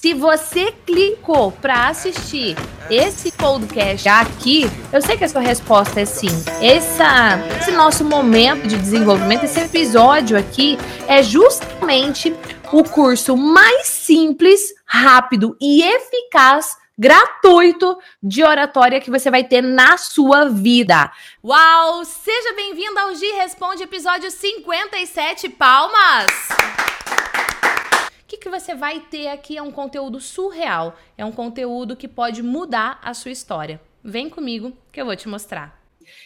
Se você clicou para assistir esse podcast aqui, eu sei que a sua resposta é sim. Essa, esse nosso momento de desenvolvimento, esse episódio aqui, é justamente o curso mais simples, rápido e eficaz gratuito de oratória que você vai ter na sua vida. Uau! Seja bem-vindo ao Gi Responde, episódio 57. Palmas! Que, que você vai ter aqui é um conteúdo surreal. É um conteúdo que pode mudar a sua história. Vem comigo que eu vou te mostrar.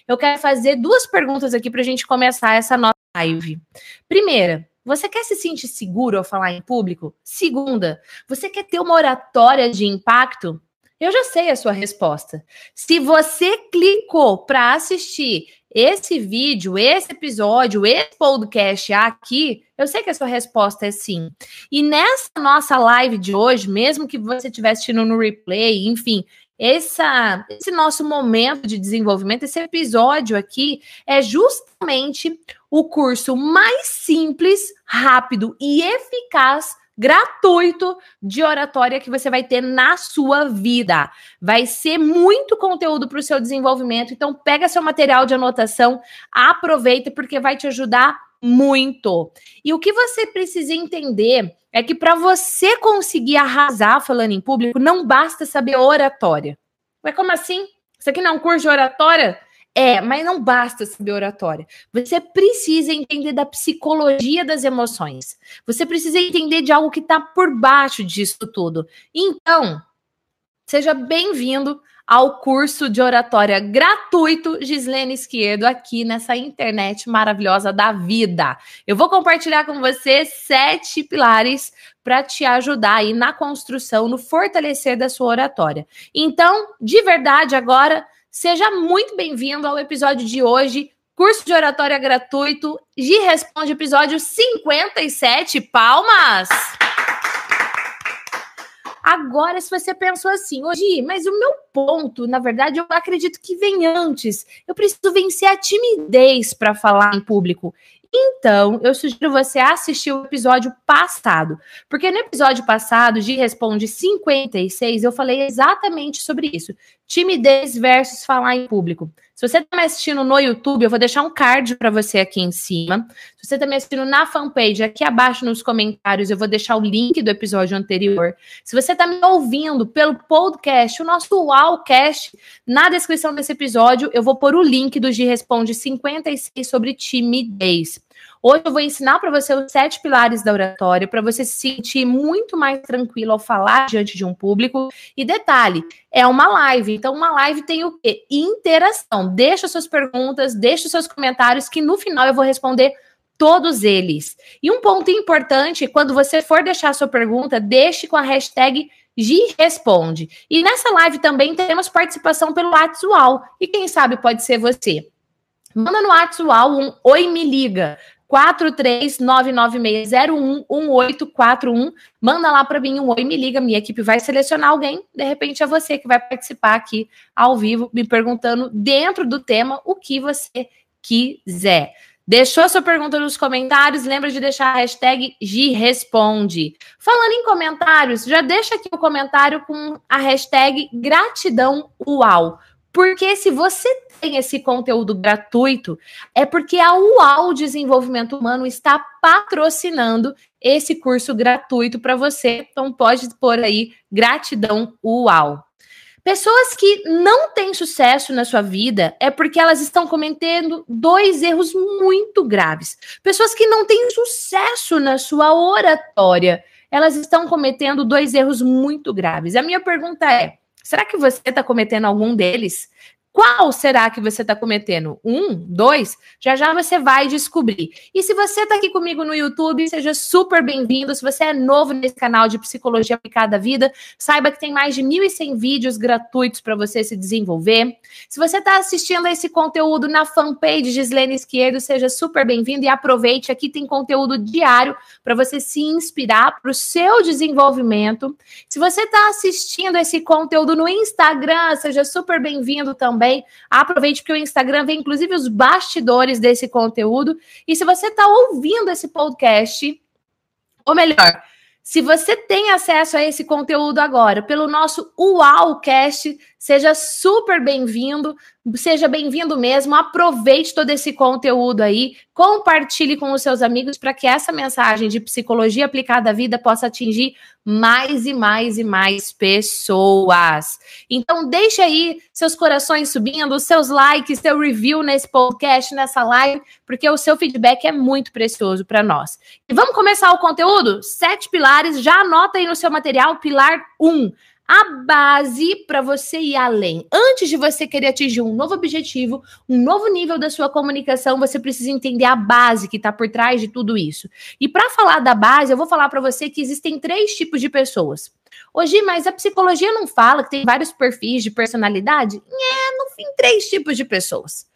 Eu quero fazer duas perguntas aqui para a gente começar essa nossa live. Primeira, você quer se sentir seguro ao falar em público? Segunda, você quer ter uma oratória de impacto? Eu já sei a sua resposta. Se você clicou para assistir esse vídeo, esse episódio, esse podcast aqui, eu sei que a sua resposta é sim. E nessa nossa live de hoje, mesmo que você estiver assistindo no replay, enfim, essa, esse nosso momento de desenvolvimento, esse episódio aqui, é justamente o curso mais simples, rápido e eficaz gratuito de oratória que você vai ter na sua vida. Vai ser muito conteúdo para o seu desenvolvimento. Então, pega seu material de anotação, aproveita, porque vai te ajudar muito. E o que você precisa entender é que para você conseguir arrasar falando em público, não basta saber oratória. Mas como assim? Isso aqui não é um curso de oratória? É, mas não basta saber oratória. Você precisa entender da psicologia das emoções. Você precisa entender de algo que está por baixo disso tudo. Então, seja bem-vindo ao curso de oratória gratuito Gislene Esquerdo aqui nessa internet maravilhosa da vida. Eu vou compartilhar com você sete pilares para te ajudar aí na construção, no fortalecer da sua oratória. Então, de verdade, agora Seja muito bem-vindo ao episódio de hoje, curso de oratória gratuito, Gi Responde, episódio 57. Palmas! Agora, se você pensou assim, hoje, mas o meu ponto, na verdade, eu acredito que vem antes. Eu preciso vencer a timidez para falar em público. Então, eu sugiro você assistir o episódio passado, porque no episódio passado, de Responde 56, eu falei exatamente sobre isso: timidez versus falar em público. Se você está me assistindo no YouTube, eu vou deixar um card para você aqui em cima. Se você está me assistindo na fanpage, aqui abaixo nos comentários, eu vou deixar o link do episódio anterior. Se você está me ouvindo pelo podcast, o nosso Wowcast, na descrição desse episódio, eu vou pôr o link do G Responde 56 sobre timidez. Hoje eu vou ensinar para você os sete pilares da oratória para você se sentir muito mais tranquilo ao falar diante de um público. E detalhe, é uma live, então uma live tem o quê? Interação. Deixa suas perguntas, deixa seus comentários que no final eu vou responder todos eles. E um ponto importante, quando você for deixar sua pergunta, deixe com a hashtag Gi Responde. E nessa live também temos participação pelo WhatsApp. E quem sabe pode ser você. Manda no WhatsApp um Oi Me Liga. 43996011841. Manda lá para mim um oi, me liga, minha equipe vai selecionar alguém. De repente é você que vai participar aqui ao vivo, me perguntando dentro do tema o que você quiser. Deixou sua pergunta nos comentários, lembra de deixar a hashtag GResponde. Falando em comentários, já deixa aqui o comentário com a hashtag gratidão uau. Porque se você tem esse conteúdo gratuito, é porque a UAU Desenvolvimento Humano está patrocinando esse curso gratuito para você. Então pode pôr aí gratidão UAU. Pessoas que não têm sucesso na sua vida é porque elas estão cometendo dois erros muito graves. Pessoas que não têm sucesso na sua oratória, elas estão cometendo dois erros muito graves. A minha pergunta é: Será que você está cometendo algum deles? Qual será que você está cometendo? Um, dois? Já já você vai descobrir. E se você está aqui comigo no YouTube, seja super bem-vindo. Se você é novo nesse canal de Psicologia Aplicada à Vida, saiba que tem mais de 1.100 vídeos gratuitos para você se desenvolver. Se você está assistindo esse conteúdo na fanpage Gislene Esquerdo, seja super bem-vindo e aproveite. Aqui tem conteúdo diário para você se inspirar para o seu desenvolvimento. Se você está assistindo esse conteúdo no Instagram, seja super bem-vindo também também. Aproveite porque o Instagram vem inclusive os bastidores desse conteúdo. E se você está ouvindo esse podcast, ou melhor, Se você tem acesso a esse conteúdo agora pelo nosso UAUcast, seja super bem-vindo, seja bem-vindo mesmo. Aproveite todo esse conteúdo aí, compartilhe com os seus amigos para que essa mensagem de psicologia aplicada à vida possa atingir mais e mais e mais pessoas. Então, deixe aí seus corações subindo, seus likes, seu review nesse podcast, nessa live, porque o seu feedback é muito precioso para nós. E vamos começar o conteúdo? Sete pilares, já anota aí no seu material, pilar 1. Um, a base para você ir além. Antes de você querer atingir um novo objetivo, um novo nível da sua comunicação, você precisa entender a base que está por trás de tudo isso. E para falar da base, eu vou falar para você que existem três tipos de pessoas. Hoje, mas a psicologia não fala que tem vários perfis de personalidade? É, no fim, três tipos de pessoas.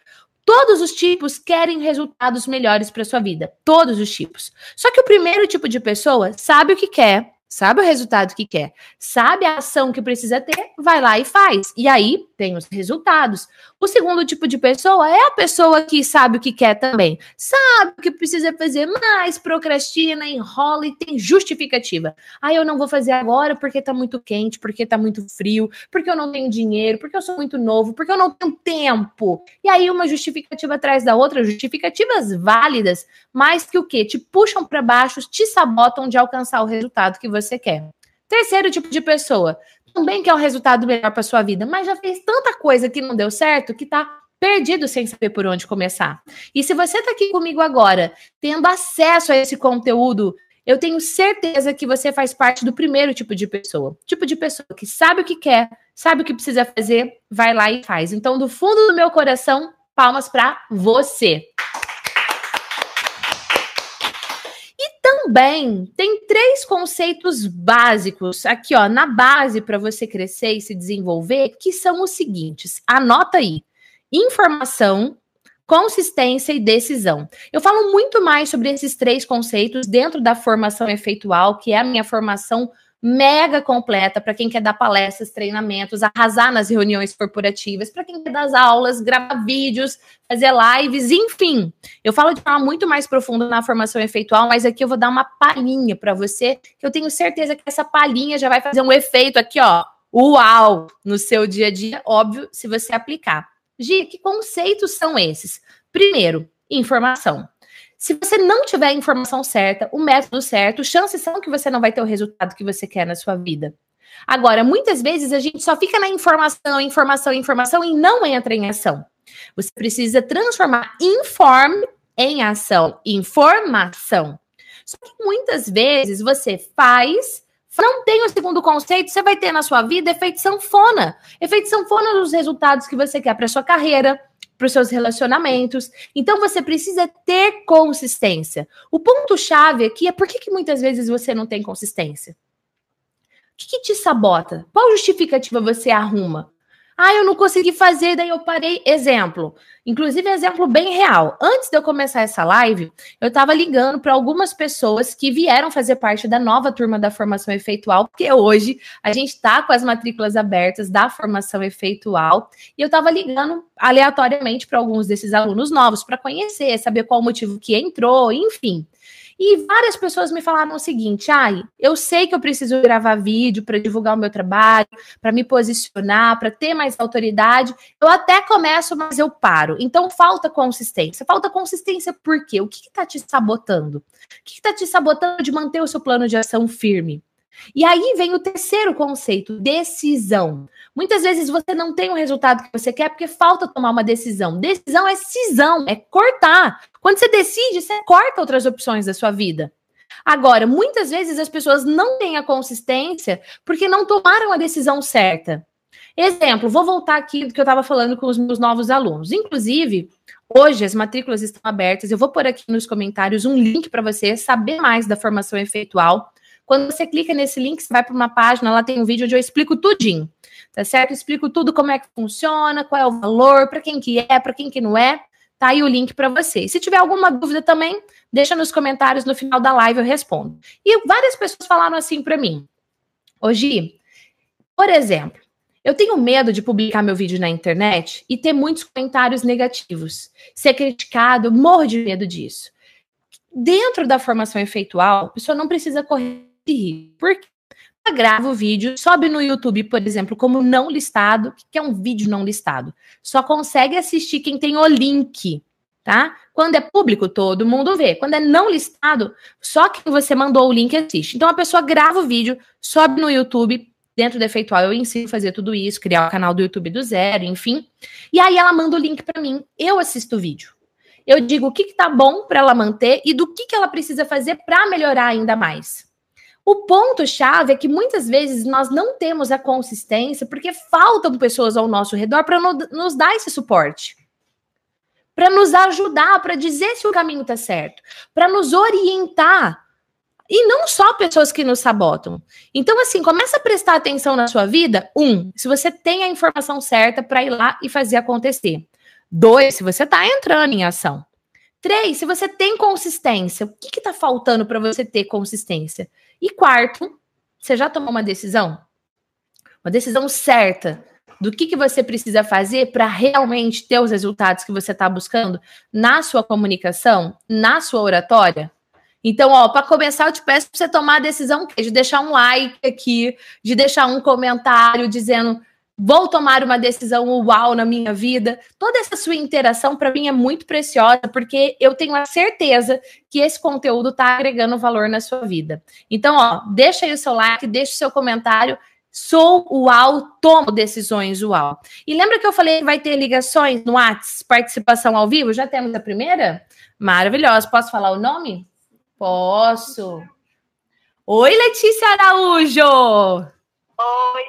Todos os tipos querem resultados melhores para sua vida. Todos os tipos. Só que o primeiro tipo de pessoa sabe o que quer, sabe o resultado que quer, sabe a ação que precisa ter, vai lá e faz. E aí tem os resultados. O segundo tipo de pessoa é a pessoa que sabe o que quer também, sabe o que precisa fazer, mas procrastina, enrola e tem justificativa. Ah, eu não vou fazer agora porque tá muito quente, porque tá muito frio, porque eu não tenho dinheiro, porque eu sou muito novo, porque eu não tenho tempo. E aí uma justificativa atrás da outra, justificativas válidas, mas que o quê? Te puxam para baixo, te sabotam de alcançar o resultado que você quer. Terceiro tipo de pessoa, também quer um resultado melhor para sua vida, mas já fez tanta coisa que não deu certo que tá perdido sem saber por onde começar. E se você está aqui comigo agora, tendo acesso a esse conteúdo, eu tenho certeza que você faz parte do primeiro tipo de pessoa. Tipo de pessoa que sabe o que quer, sabe o que precisa fazer, vai lá e faz. Então, do fundo do meu coração, palmas para você. Também tem três conceitos básicos aqui, ó, na base para você crescer e se desenvolver, que são os seguintes. Anota aí: informação, consistência e decisão. Eu falo muito mais sobre esses três conceitos dentro da formação efeitual, que é a minha formação mega completa para quem quer dar palestras, treinamentos, arrasar nas reuniões corporativas, para quem quer dar as aulas, gravar vídeos, fazer lives, enfim. Eu falo de forma muito mais profunda na formação efeitual, mas aqui eu vou dar uma palhinha para você, que eu tenho certeza que essa palhinha já vai fazer um efeito aqui, ó, uau, no seu dia a dia, óbvio, se você aplicar. Gi, que conceitos são esses? Primeiro, informação. Se você não tiver a informação certa, o método certo, chances são que você não vai ter o resultado que você quer na sua vida. Agora, muitas vezes a gente só fica na informação, informação, informação e não entra em ação. Você precisa transformar informe em ação, informação. Só que muitas vezes você faz, não tem o segundo conceito, você vai ter na sua vida efeito sanfona. Efeito sanfona dos resultados que você quer para sua carreira, para os seus relacionamentos. Então você precisa ter consistência. O ponto-chave aqui é por que, que muitas vezes você não tem consistência? O que, que te sabota? Qual justificativa você arruma? Ah, eu não consegui fazer, daí eu parei. Exemplo, inclusive exemplo bem real. Antes de eu começar essa live, eu estava ligando para algumas pessoas que vieram fazer parte da nova turma da formação efeitual, porque hoje a gente está com as matrículas abertas da formação efeitual, e eu estava ligando aleatoriamente para alguns desses alunos novos para conhecer, saber qual o motivo que entrou, enfim. E várias pessoas me falaram o seguinte: ai, eu sei que eu preciso gravar vídeo para divulgar o meu trabalho, para me posicionar, para ter mais autoridade. Eu até começo, mas eu paro. Então falta consistência. Falta consistência por quê? O que está te sabotando? O que está te sabotando de manter o seu plano de ação firme? E aí vem o terceiro conceito, decisão. Muitas vezes você não tem o resultado que você quer porque falta tomar uma decisão. Decisão é cisão, é cortar. Quando você decide, você corta outras opções da sua vida. Agora, muitas vezes as pessoas não têm a consistência porque não tomaram a decisão certa. Exemplo, vou voltar aqui do que eu estava falando com os meus novos alunos. Inclusive, hoje as matrículas estão abertas. Eu vou pôr aqui nos comentários um link para você saber mais da formação efeitual. Quando você clica nesse link, você vai para uma página, lá tem um vídeo onde eu explico tudinho, tá certo? Eu explico tudo como é que funciona, qual é o valor, para quem que é, para quem que não é. Tá aí o link para você. Se tiver alguma dúvida também, deixa nos comentários no final da live eu respondo. E várias pessoas falaram assim para mim. Hoje, por exemplo, eu tenho medo de publicar meu vídeo na internet e ter muitos comentários negativos, ser criticado, morro de medo disso. Dentro da formação efeitual, a pessoa não precisa correr de rir. Por quê? grava o vídeo, sobe no YouTube, por exemplo, como não listado. O que é um vídeo não listado? Só consegue assistir quem tem o link, tá? Quando é público, todo mundo vê. Quando é não listado, só quem você mandou o link assiste. Então a pessoa grava o vídeo, sobe no YouTube, dentro do Efeitual eu ensino a fazer tudo isso, criar o canal do YouTube do zero, enfim. E aí ela manda o link para mim, eu assisto o vídeo. Eu digo o que, que tá bom para ela manter e do que, que ela precisa fazer para melhorar ainda mais. O ponto-chave é que muitas vezes nós não temos a consistência porque faltam pessoas ao nosso redor para nos dar esse suporte. Para nos ajudar, para dizer se o caminho está certo, para nos orientar. E não só pessoas que nos sabotam. Então, assim, começa a prestar atenção na sua vida. Um, se você tem a informação certa para ir lá e fazer acontecer. Dois, se você está entrando em ação. Três, se você tem consistência. O que está faltando para você ter consistência? E quarto, você já tomou uma decisão? Uma decisão certa do que, que você precisa fazer para realmente ter os resultados que você está buscando na sua comunicação, na sua oratória? Então, ó, para começar, eu te peço para você tomar a decisão de deixar um like aqui, de deixar um comentário dizendo vou tomar uma decisão uau na minha vida. Toda essa sua interação para mim é muito preciosa, porque eu tenho a certeza que esse conteúdo está agregando valor na sua vida. Então, ó, deixa aí o seu like, deixa o seu comentário. Sou uau, tomo decisões uau. E lembra que eu falei que vai ter ligações no WhatsApp, participação ao vivo? Já temos a primeira? Maravilhosa. Posso falar o nome? Posso. Oi, Letícia Araújo! Oi,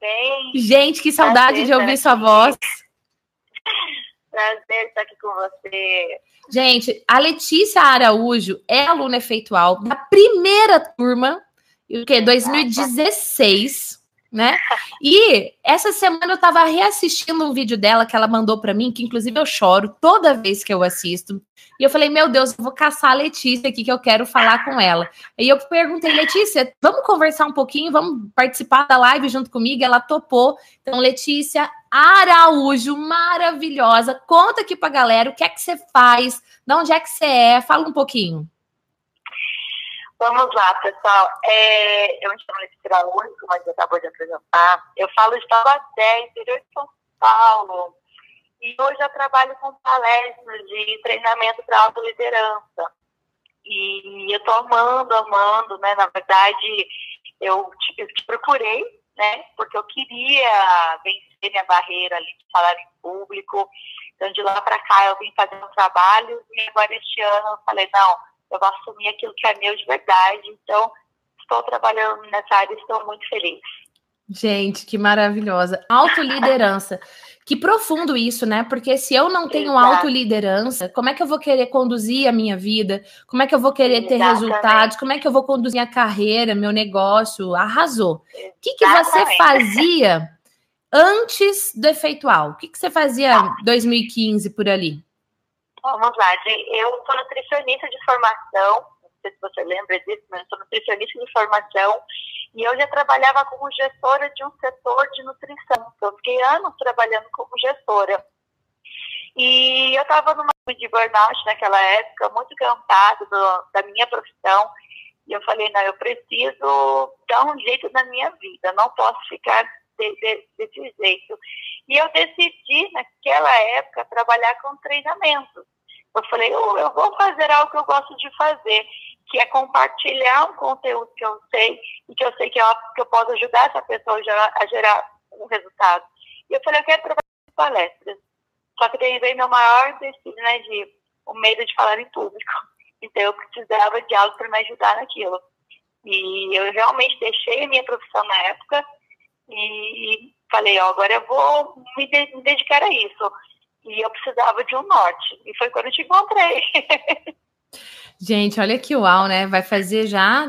bem? Gente, que saudade de ouvir sua voz. Prazer estar aqui com você. Gente, a Letícia Araújo é aluna efeitual da primeira turma, o que? 2016 né? E essa semana eu tava reassistindo um vídeo dela que ela mandou para mim, que inclusive eu choro toda vez que eu assisto. E eu falei, meu Deus, eu vou caçar a Letícia aqui que eu quero falar com ela. E eu perguntei, Letícia, vamos conversar um pouquinho, vamos participar da live junto comigo? Ela topou. Então, Letícia Araújo, maravilhosa. Conta aqui pra galera o que é que você faz, de onde é que você é, fala um pouquinho. Vamos lá, pessoal. É, eu me chamo Letícia Araújo, como a gente acabou de apresentar. Eu falo de Taubaté, interior de São Paulo. E hoje eu trabalho com palestras de treinamento para autoliderança. E eu estou amando, amando, né? Na verdade, eu te, eu te, procurei, né? Porque eu queria vencer minha barreira ali de salário em público. Então, de lá para cá, eu vim fazer um trabalho. E agora, este ano, eu falei, não eu vou assumir aquilo que é meu de verdade. Então, estou trabalhando nessa área e estou muito feliz. Gente, que maravilhosa. Autoliderança. que profundo isso, né? Porque se eu não tenho autoliderança, como é que eu vou querer conduzir a minha vida? Como é que eu vou querer ter Exatamente. resultados? Como é que eu vou conduzir a carreira, meu negócio? Arrasou. O que, que você fazia antes do efeitual? O que, que você fazia em 2015 por ali? Vamos lá, eu sou nutricionista de formação, não sei se você lembra disso, mas eu sou nutricionista de formação e eu já trabalhava como gestora de um setor de nutrição. Eu fiquei anos trabalhando como gestora. E eu estava numa de burnout naquela época, muito cansada da minha profissão. E eu falei, não, eu preciso dar um jeito na minha vida, não posso ficar de, de, desse jeito. E eu decidi, naquela época, trabalhar com treinamento. Eu falei, eu, eu vou fazer algo que eu gosto de fazer, que é compartilhar um conteúdo que eu sei e que eu sei que eu, que eu posso ajudar essa pessoa a gerar, a gerar um resultado. E eu falei, eu quero trabalhar com palestras. Só que daí veio meu maior destino, né, de o medo de falar em público. Então eu precisava de algo para me ajudar naquilo. E eu realmente deixei a minha profissão na época e falei, ó, agora eu vou me, de me dedicar a isso. E eu precisava de um norte. E foi quando eu te encontrei. Gente, olha que uau, né? Vai fazer já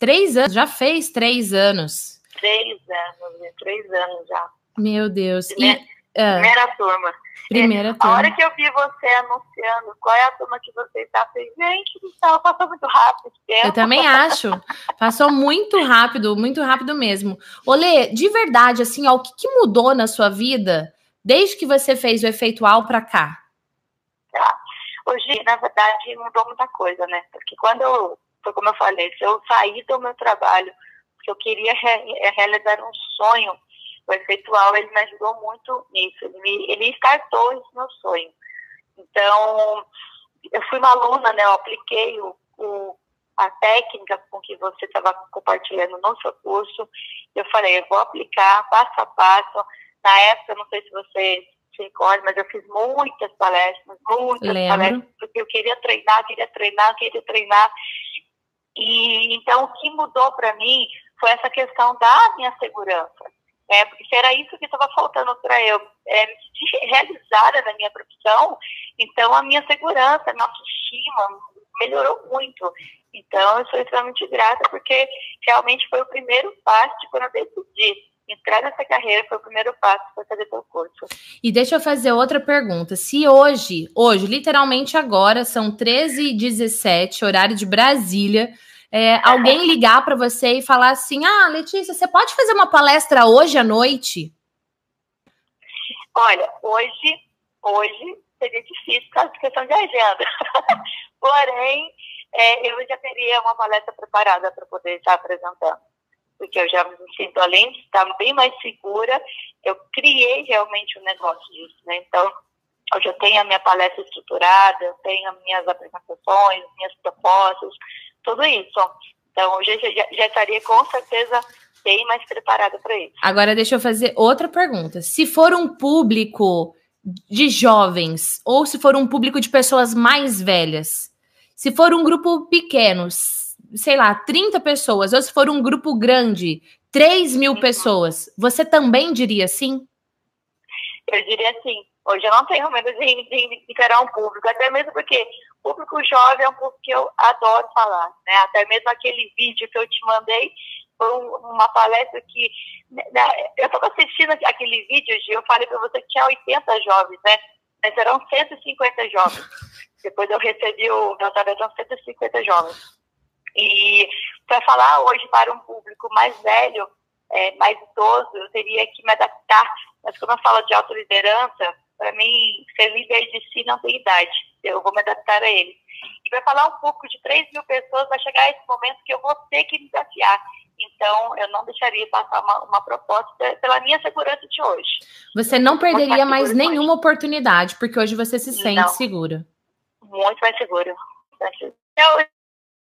três anos, já fez três anos. Três anos, três anos já. Meu Deus. Primeira, e, uh, primeira turma. Primeira é, turma. A hora que eu vi você anunciando qual é a turma que você está, eu falei, gente do céu, passou muito rápido tempo. Eu também acho. Passou muito rápido, muito rápido mesmo. Olê, de verdade, assim, ó, o que, que mudou na sua vida desde que você fez o efeitual para cá? Tá. Hoje, na verdade, mudou muita coisa, né? Porque quando eu foi como eu falei, se eu sair do meu trabalho, porque eu queria re é, realizar um sonho, o efeitual ele me ajudou muito nisso, ele, me, ele startou esse meu sonho. Então, eu fui uma aluna, né, eu apliquei o, o a técnica com que você estava compartilhando no seu curso, eu falei, eu vou aplicar passo a passo. Na época, não sei se você se recorda, mas eu fiz muitas palestras, muitas Lembro. palestras, porque eu queria treinar, queria treinar, queria treinar. E então o que mudou para mim foi essa questão da minha segurança. É, porque se era isso que estava faltando para eu é, me sentir realizada na minha profissão, então a minha segurança, a minha autoestima melhorou muito. Então eu sou extremamente grata porque realmente foi o primeiro passo quando eu decidi entrar nessa carreira foi o primeiro passo para fazer seu curso. E deixa eu fazer outra pergunta. Se hoje, hoje, literalmente agora, são 13h17, horário de Brasília, é, alguém ligar para você e falar assim: Ah, Letícia, você pode fazer uma palestra hoje à noite? Olha, hoje, hoje seria difícil por causa de questão de agenda. Porém, é, eu já teria uma palestra preparada para poder estar apresentando porque eu já me sinto, além de estar bem mais segura, eu criei realmente um negócio disso, né? Então, eu tenho a minha palestra estruturada, eu tenho as minhas apresentações, minhas propostas, tudo isso. Então, hoje eu já, já estaria com certeza bem mais preparada para isso. Agora, deixa eu fazer outra pergunta. Se for um público de jovens ou se for um público de pessoas mais velhas, se for um grupo pequeno, sei lá, 30 pessoas, ou se for um grupo grande, 3 mil uhum. pessoas, você também diria sim? Eu diria sim. Hoje eu não tenho medo de, de encarar um público, até mesmo porque público jovem é um público que eu adoro falar, né? Até mesmo aquele vídeo que eu te mandei foi uma palestra que né, eu estava assistindo aquele vídeo, Gil, eu falei para você que tinha 80 jovens, né? Mas eram 150 jovens. Depois eu recebi o meu tarefa, 150 jovens. E para falar hoje para um público mais velho, é, mais idoso, eu teria que me adaptar. Mas quando eu falo de autoliderança, para mim, ser líder de si não tem idade. Eu vou me adaptar a ele. E para falar um pouco de 3 mil pessoas, vai chegar esse momento que eu vou ter que me desafiar. Então, eu não deixaria passar uma, uma proposta pela minha segurança de hoje. Você não perderia mais nenhuma hoje. oportunidade, porque hoje você se sente não. segura. Muito mais segura. Eu,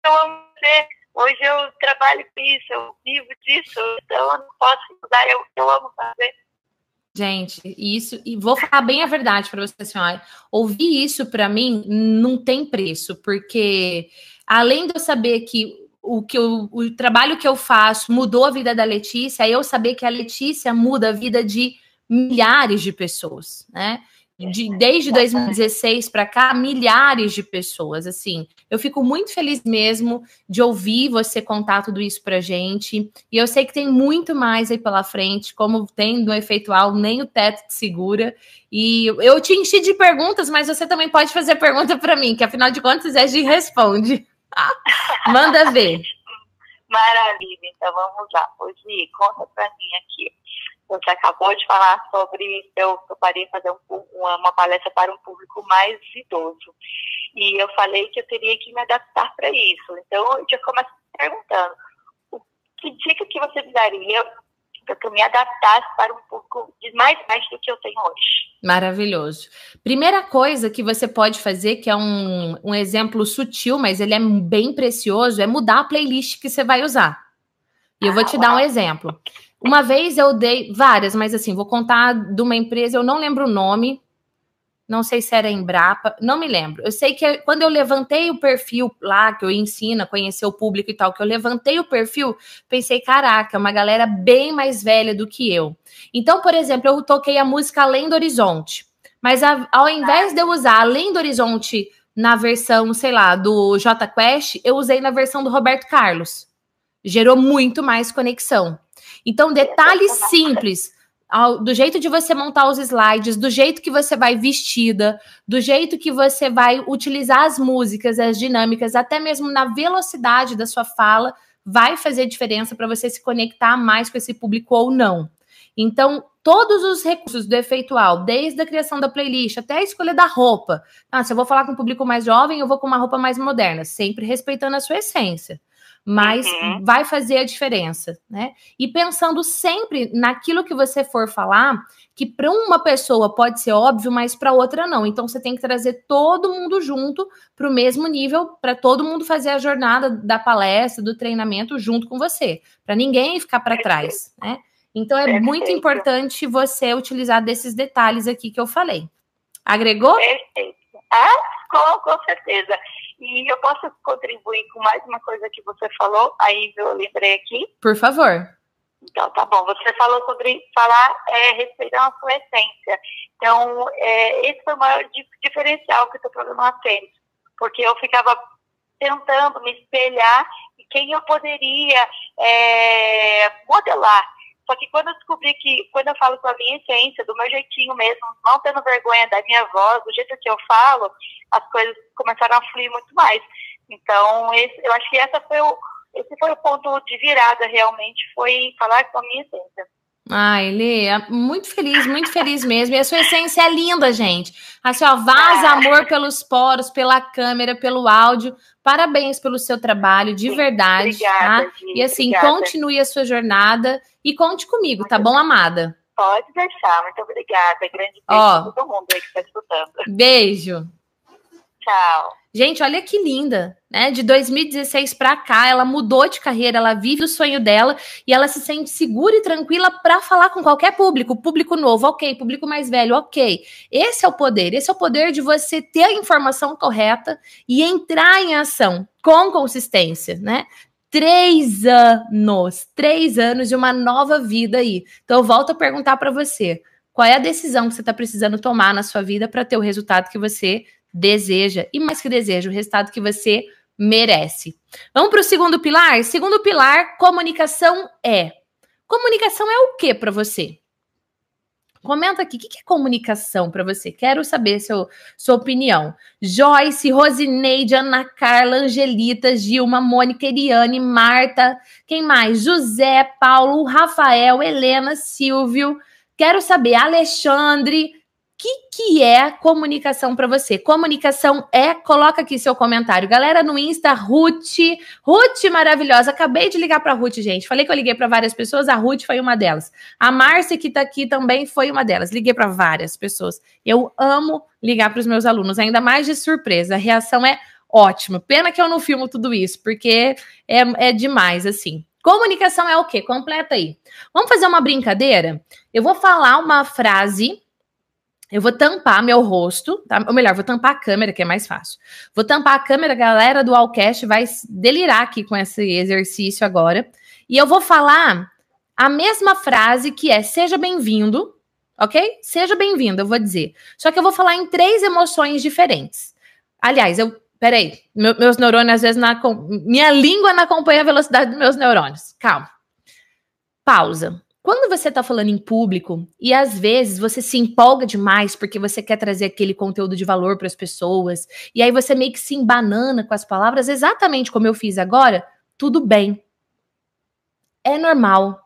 eu amo ser. Hoje eu trabalho com isso, eu vivo disso, então eu não posso mudar, eu, eu amo fazer. Gente, isso, e vou falar bem a verdade para você, senhora. Ouvir isso para mim não tem preço, porque além de eu saber que o, que eu, o trabalho que eu faço mudou a vida da Letícia, eu saber que a Letícia muda a vida de milhares de pessoas, né? De, desde 2016 para cá, milhares de pessoas. Assim, eu fico muito feliz mesmo de ouvir você contar tudo isso para gente. E eu sei que tem muito mais aí pela frente, como tem no efeitual, nem o teto te segura. E eu te enchi de perguntas, mas você também pode fazer pergunta para mim, que afinal de contas é de responde. Manda ver. Maravilha, então vamos lá. Hoje, conta para mim aqui você acabou de falar sobre eu toparia fazer um, uma, uma, palestra para um público mais idoso. E eu falei que eu teria que me adaptar para isso. Então, eu já começo perguntando, que dica que você me daria para que eu me adaptasse para um público de mais mais do que eu tenho hoje? Maravilhoso. Primeira coisa que você pode fazer, que é um, um exemplo sutil, mas ele é bem precioso, é mudar a playlist que você vai usar. E eu vou te dar um exemplo. Uma vez eu dei várias, mas assim, vou contar de uma empresa, eu não lembro o nome, não sei se era Embrapa, não me lembro. Eu sei que quando eu levantei o perfil lá, que eu ensino a conhecer o público e tal, que eu levantei o perfil, pensei, caraca, uma galera bem mais velha do que eu. Então, por exemplo, eu toquei a música Além do Horizonte, mas ao invés de eu usar Além do Horizonte na versão, sei lá, do J Quest, eu usei na versão do Roberto Carlos. Gerou muito mais conexão. Então, detalhes simples, do jeito de você montar os slides, do jeito que você vai vestida, do jeito que você vai utilizar as músicas, as dinâmicas, até mesmo na velocidade da sua fala, vai fazer diferença para você se conectar mais com esse público ou não. Então, todos os recursos do efeitual, desde a criação da playlist até a escolha da roupa. Ah, se eu vou falar com um público mais jovem, eu vou com uma roupa mais moderna, sempre respeitando a sua essência. Mas uhum. vai fazer a diferença, né? E pensando sempre naquilo que você for falar, que para uma pessoa pode ser óbvio, mas para outra não. Então você tem que trazer todo mundo junto para o mesmo nível, para todo mundo fazer a jornada da palestra, do treinamento junto com você, para ninguém ficar para trás, né? Então é Perfeito. muito importante você utilizar desses detalhes aqui que eu falei. Agregou? Perfeito. Ah, com, com certeza. E eu posso contribuir com mais uma coisa que você falou, aí eu lembrei aqui. Por favor. Então, tá bom. Você falou sobre falar, é, respeitar a sua essência. Então, é, esse foi o maior diferencial que o seu programa fez. Porque eu ficava tentando me espelhar em quem eu poderia é, modelar. Só que quando eu descobri que, quando eu falo com a minha essência, do meu jeitinho mesmo, não tendo vergonha da minha voz, do jeito que eu falo, as coisas começaram a fluir muito mais. Então, esse, eu acho que essa foi o, esse foi o ponto de virada, realmente, foi falar com a minha essência. Ai, Lê, muito feliz, muito feliz mesmo. E a sua essência é linda, gente. Assim, ó, vaza ah. amor pelos poros, pela câmera, pelo áudio. Parabéns pelo seu trabalho, de verdade. Obrigada, tá? e assim, obrigada. continue a sua jornada e conte comigo, muito tá bom, amada? Pode deixar, muito obrigada. Grande beijo ó, todo mundo aí que está escutando. Beijo. Tchau. Gente, olha que linda, né? De 2016 para cá, ela mudou de carreira, ela vive o sonho dela e ela se sente segura e tranquila para falar com qualquer público, público novo, ok, público mais velho, ok. Esse é o poder, esse é o poder de você ter a informação correta e entrar em ação com consistência, né? Três anos, três anos de uma nova vida aí. Então, eu volto a perguntar para você: qual é a decisão que você está precisando tomar na sua vida para ter o resultado que você deseja e mais que deseja, o resultado que você merece. Vamos para o segundo pilar? Segundo pilar, comunicação é. Comunicação é o que para você? Comenta aqui, o que é comunicação para você? Quero saber seu, sua opinião. Joyce, Rosineide, Ana Carla, Angelita, Gilma, Mônica, Eriane, Marta, quem mais? José, Paulo, Rafael, Helena, Silvio. Quero saber, Alexandre, que, que é comunicação para você? Comunicação é, coloca aqui seu comentário. Galera no Insta, Ruth, Ruth maravilhosa. Acabei de ligar para Ruth, gente. Falei que eu liguei para várias pessoas, a Ruth foi uma delas. A Márcia que está aqui também foi uma delas. Liguei para várias pessoas. Eu amo ligar para os meus alunos, ainda mais de surpresa. A reação é ótima. Pena que eu não filmo tudo isso, porque é, é demais assim. Comunicação é o quê? Completa aí. Vamos fazer uma brincadeira? Eu vou falar uma frase eu vou tampar meu rosto, tá? Ou melhor, vou tampar a câmera, que é mais fácil. Vou tampar a câmera, a galera do Allcast vai delirar aqui com esse exercício agora. E eu vou falar a mesma frase que é seja bem-vindo, ok? Seja bem-vindo, eu vou dizer. Só que eu vou falar em três emoções diferentes. Aliás, eu. Peraí, meu, meus neurônios às vezes. Na, minha língua não acompanha a velocidade dos meus neurônios. Calma. Pausa. Quando você está falando em público e às vezes você se empolga demais porque você quer trazer aquele conteúdo de valor para as pessoas, e aí você meio que se embanana com as palavras, exatamente como eu fiz agora, tudo bem. É normal.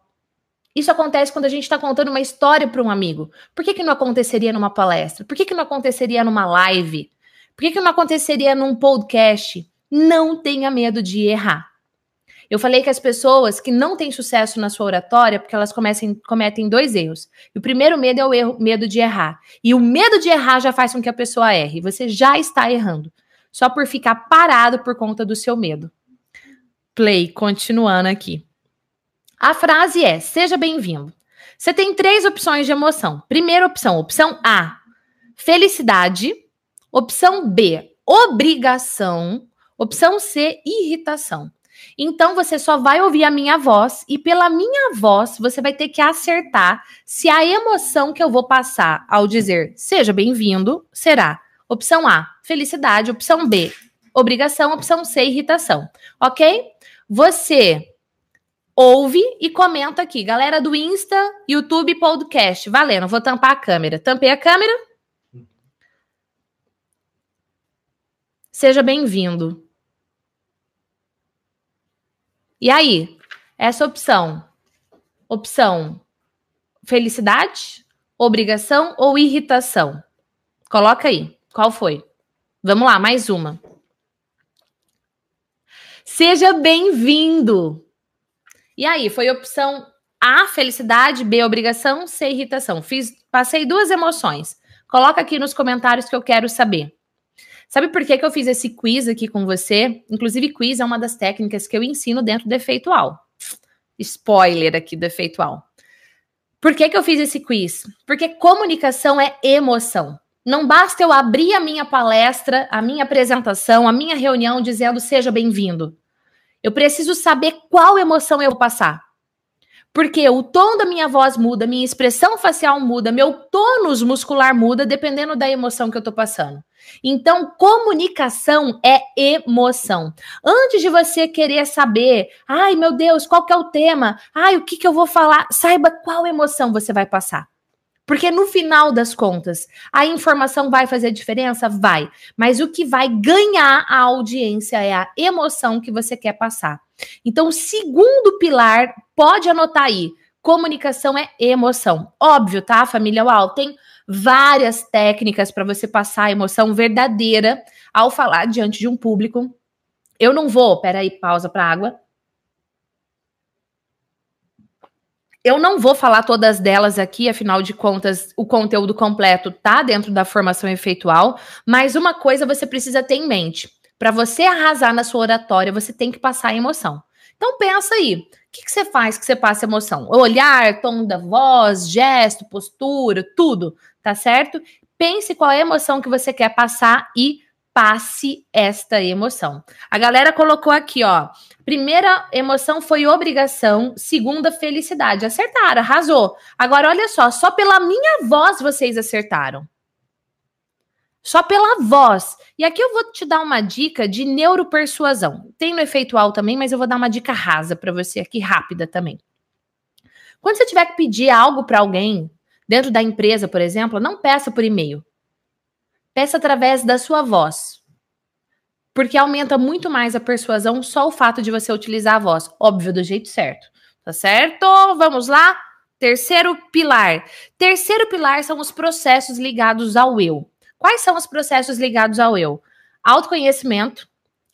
Isso acontece quando a gente está contando uma história para um amigo. Por que, que não aconteceria numa palestra? Por que, que não aconteceria numa live? Por que, que não aconteceria num podcast? Não tenha medo de errar. Eu falei que as pessoas que não têm sucesso na sua oratória, porque elas comecem, cometem dois erros. E o primeiro medo é o erro, medo de errar. E o medo de errar já faz com que a pessoa erre. Você já está errando. Só por ficar parado por conta do seu medo. Play, continuando aqui. A frase é: seja bem-vindo. Você tem três opções de emoção. Primeira opção, opção A, felicidade. Opção B, obrigação. Opção C, irritação. Então você só vai ouvir a minha voz e pela minha voz você vai ter que acertar se a emoção que eu vou passar ao dizer seja bem-vindo será opção A, felicidade, opção B, obrigação, opção C, irritação. OK? Você ouve e comenta aqui. Galera do Insta, YouTube, podcast. Valendo, vou tampar a câmera. Tampei a câmera. Seja bem-vindo. E aí, essa opção, opção felicidade, obrigação ou irritação? Coloca aí. Qual foi? Vamos lá, mais uma. Seja bem-vindo. E aí, foi opção A, felicidade, B, obrigação, C, irritação. Fiz, passei duas emoções. Coloca aqui nos comentários que eu quero saber. Sabe por que, que eu fiz esse quiz aqui com você? Inclusive, quiz é uma das técnicas que eu ensino dentro do efeitual. Spoiler aqui do efeitual. Por que, que eu fiz esse quiz? Porque comunicação é emoção. Não basta eu abrir a minha palestra, a minha apresentação, a minha reunião dizendo seja bem-vindo. Eu preciso saber qual emoção eu vou passar. Porque o tom da minha voz muda, minha expressão facial muda, meu tônus muscular muda dependendo da emoção que eu tô passando. Então, comunicação é emoção. Antes de você querer saber, ai meu Deus, qual que é o tema? Ai, o que que eu vou falar? Saiba qual emoção você vai passar. Porque no final das contas, a informação vai fazer diferença? Vai. Mas o que vai ganhar a audiência é a emoção que você quer passar. Então, segundo pilar, pode anotar aí. Comunicação é emoção. Óbvio, tá, família Uau? Tem várias técnicas para você passar a emoção verdadeira ao falar diante de um público. Eu não vou, peraí, pausa para água. Eu não vou falar todas delas aqui, afinal de contas, o conteúdo completo tá dentro da formação efeitual, mas uma coisa você precisa ter em mente. Para você arrasar na sua oratória, você tem que passar emoção. Então pensa aí, o que, que você faz que você passa emoção? Olhar, tom da voz, gesto, postura, tudo, tá certo? Pense qual é a emoção que você quer passar e passe esta emoção. A galera colocou aqui, ó. Primeira emoção foi obrigação, segunda felicidade. Acertaram, arrasou. Agora olha só, só pela minha voz vocês acertaram. Só pela voz. E aqui eu vou te dar uma dica de neuropersuasão. Tem no efeitual também, mas eu vou dar uma dica rasa para você aqui rápida também. Quando você tiver que pedir algo para alguém, dentro da empresa, por exemplo, não peça por e-mail. Peça através da sua voz. Porque aumenta muito mais a persuasão só o fato de você utilizar a voz. Óbvio, do jeito certo. Tá certo? Vamos lá? Terceiro pilar. Terceiro pilar são os processos ligados ao eu. Quais são os processos ligados ao eu? Autoconhecimento,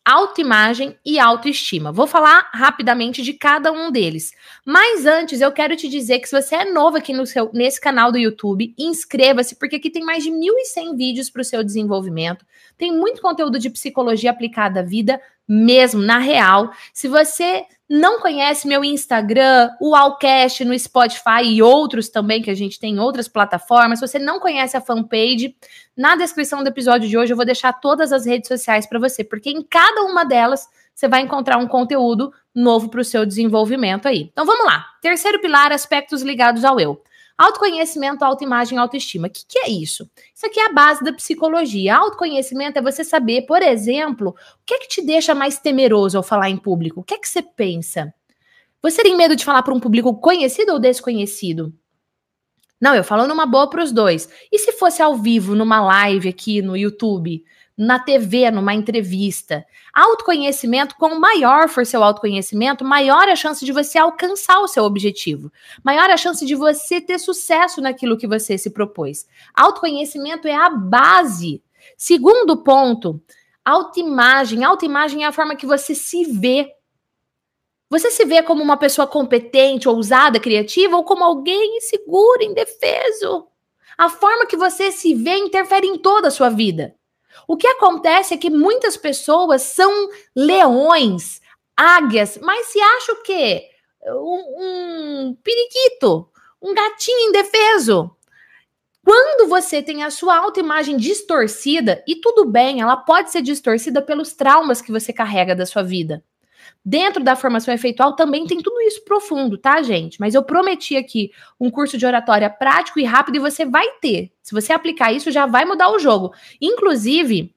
autoimagem e autoestima. Vou falar rapidamente de cada um deles. Mas antes, eu quero te dizer que se você é novo aqui no seu, nesse canal do YouTube, inscreva-se, porque aqui tem mais de 1.100 vídeos para o seu desenvolvimento. Tem muito conteúdo de psicologia aplicada à vida, mesmo, na real. Se você não conhece meu Instagram, o Alcast no Spotify e outros também que a gente tem em outras plataformas, se você não conhece a fanpage, na descrição do episódio de hoje eu vou deixar todas as redes sociais para você, porque em cada uma delas você vai encontrar um conteúdo novo para o seu desenvolvimento aí. Então vamos lá. Terceiro pilar, aspectos ligados ao eu. Autoconhecimento, autoimagem, autoestima. O que, que, é isso? Isso aqui é a base da psicologia. Autoconhecimento é você saber, por exemplo, o que é que te deixa mais temeroso ao falar em público? O que é que você pensa? Você tem medo de falar para um público conhecido ou desconhecido? Não, eu falo numa boa para os dois. E se fosse ao vivo, numa live aqui no YouTube? Na TV, numa entrevista. Autoconhecimento, quanto maior for seu autoconhecimento, maior a chance de você alcançar o seu objetivo. Maior a chance de você ter sucesso naquilo que você se propôs. Autoconhecimento é a base. Segundo ponto, autoimagem. Autoimagem é a forma que você se vê. Você se vê como uma pessoa competente, ousada, criativa ou como alguém inseguro, indefeso? A forma que você se vê interfere em toda a sua vida. O que acontece é que muitas pessoas são leões, águias, mas se acha o quê? Um, um periquito, um gatinho indefeso. Quando você tem a sua autoimagem distorcida, e tudo bem, ela pode ser distorcida pelos traumas que você carrega da sua vida. Dentro da formação efeitual também tem tudo isso profundo, tá, gente? Mas eu prometi aqui um curso de oratória prático e rápido e você vai ter. Se você aplicar isso, já vai mudar o jogo. Inclusive,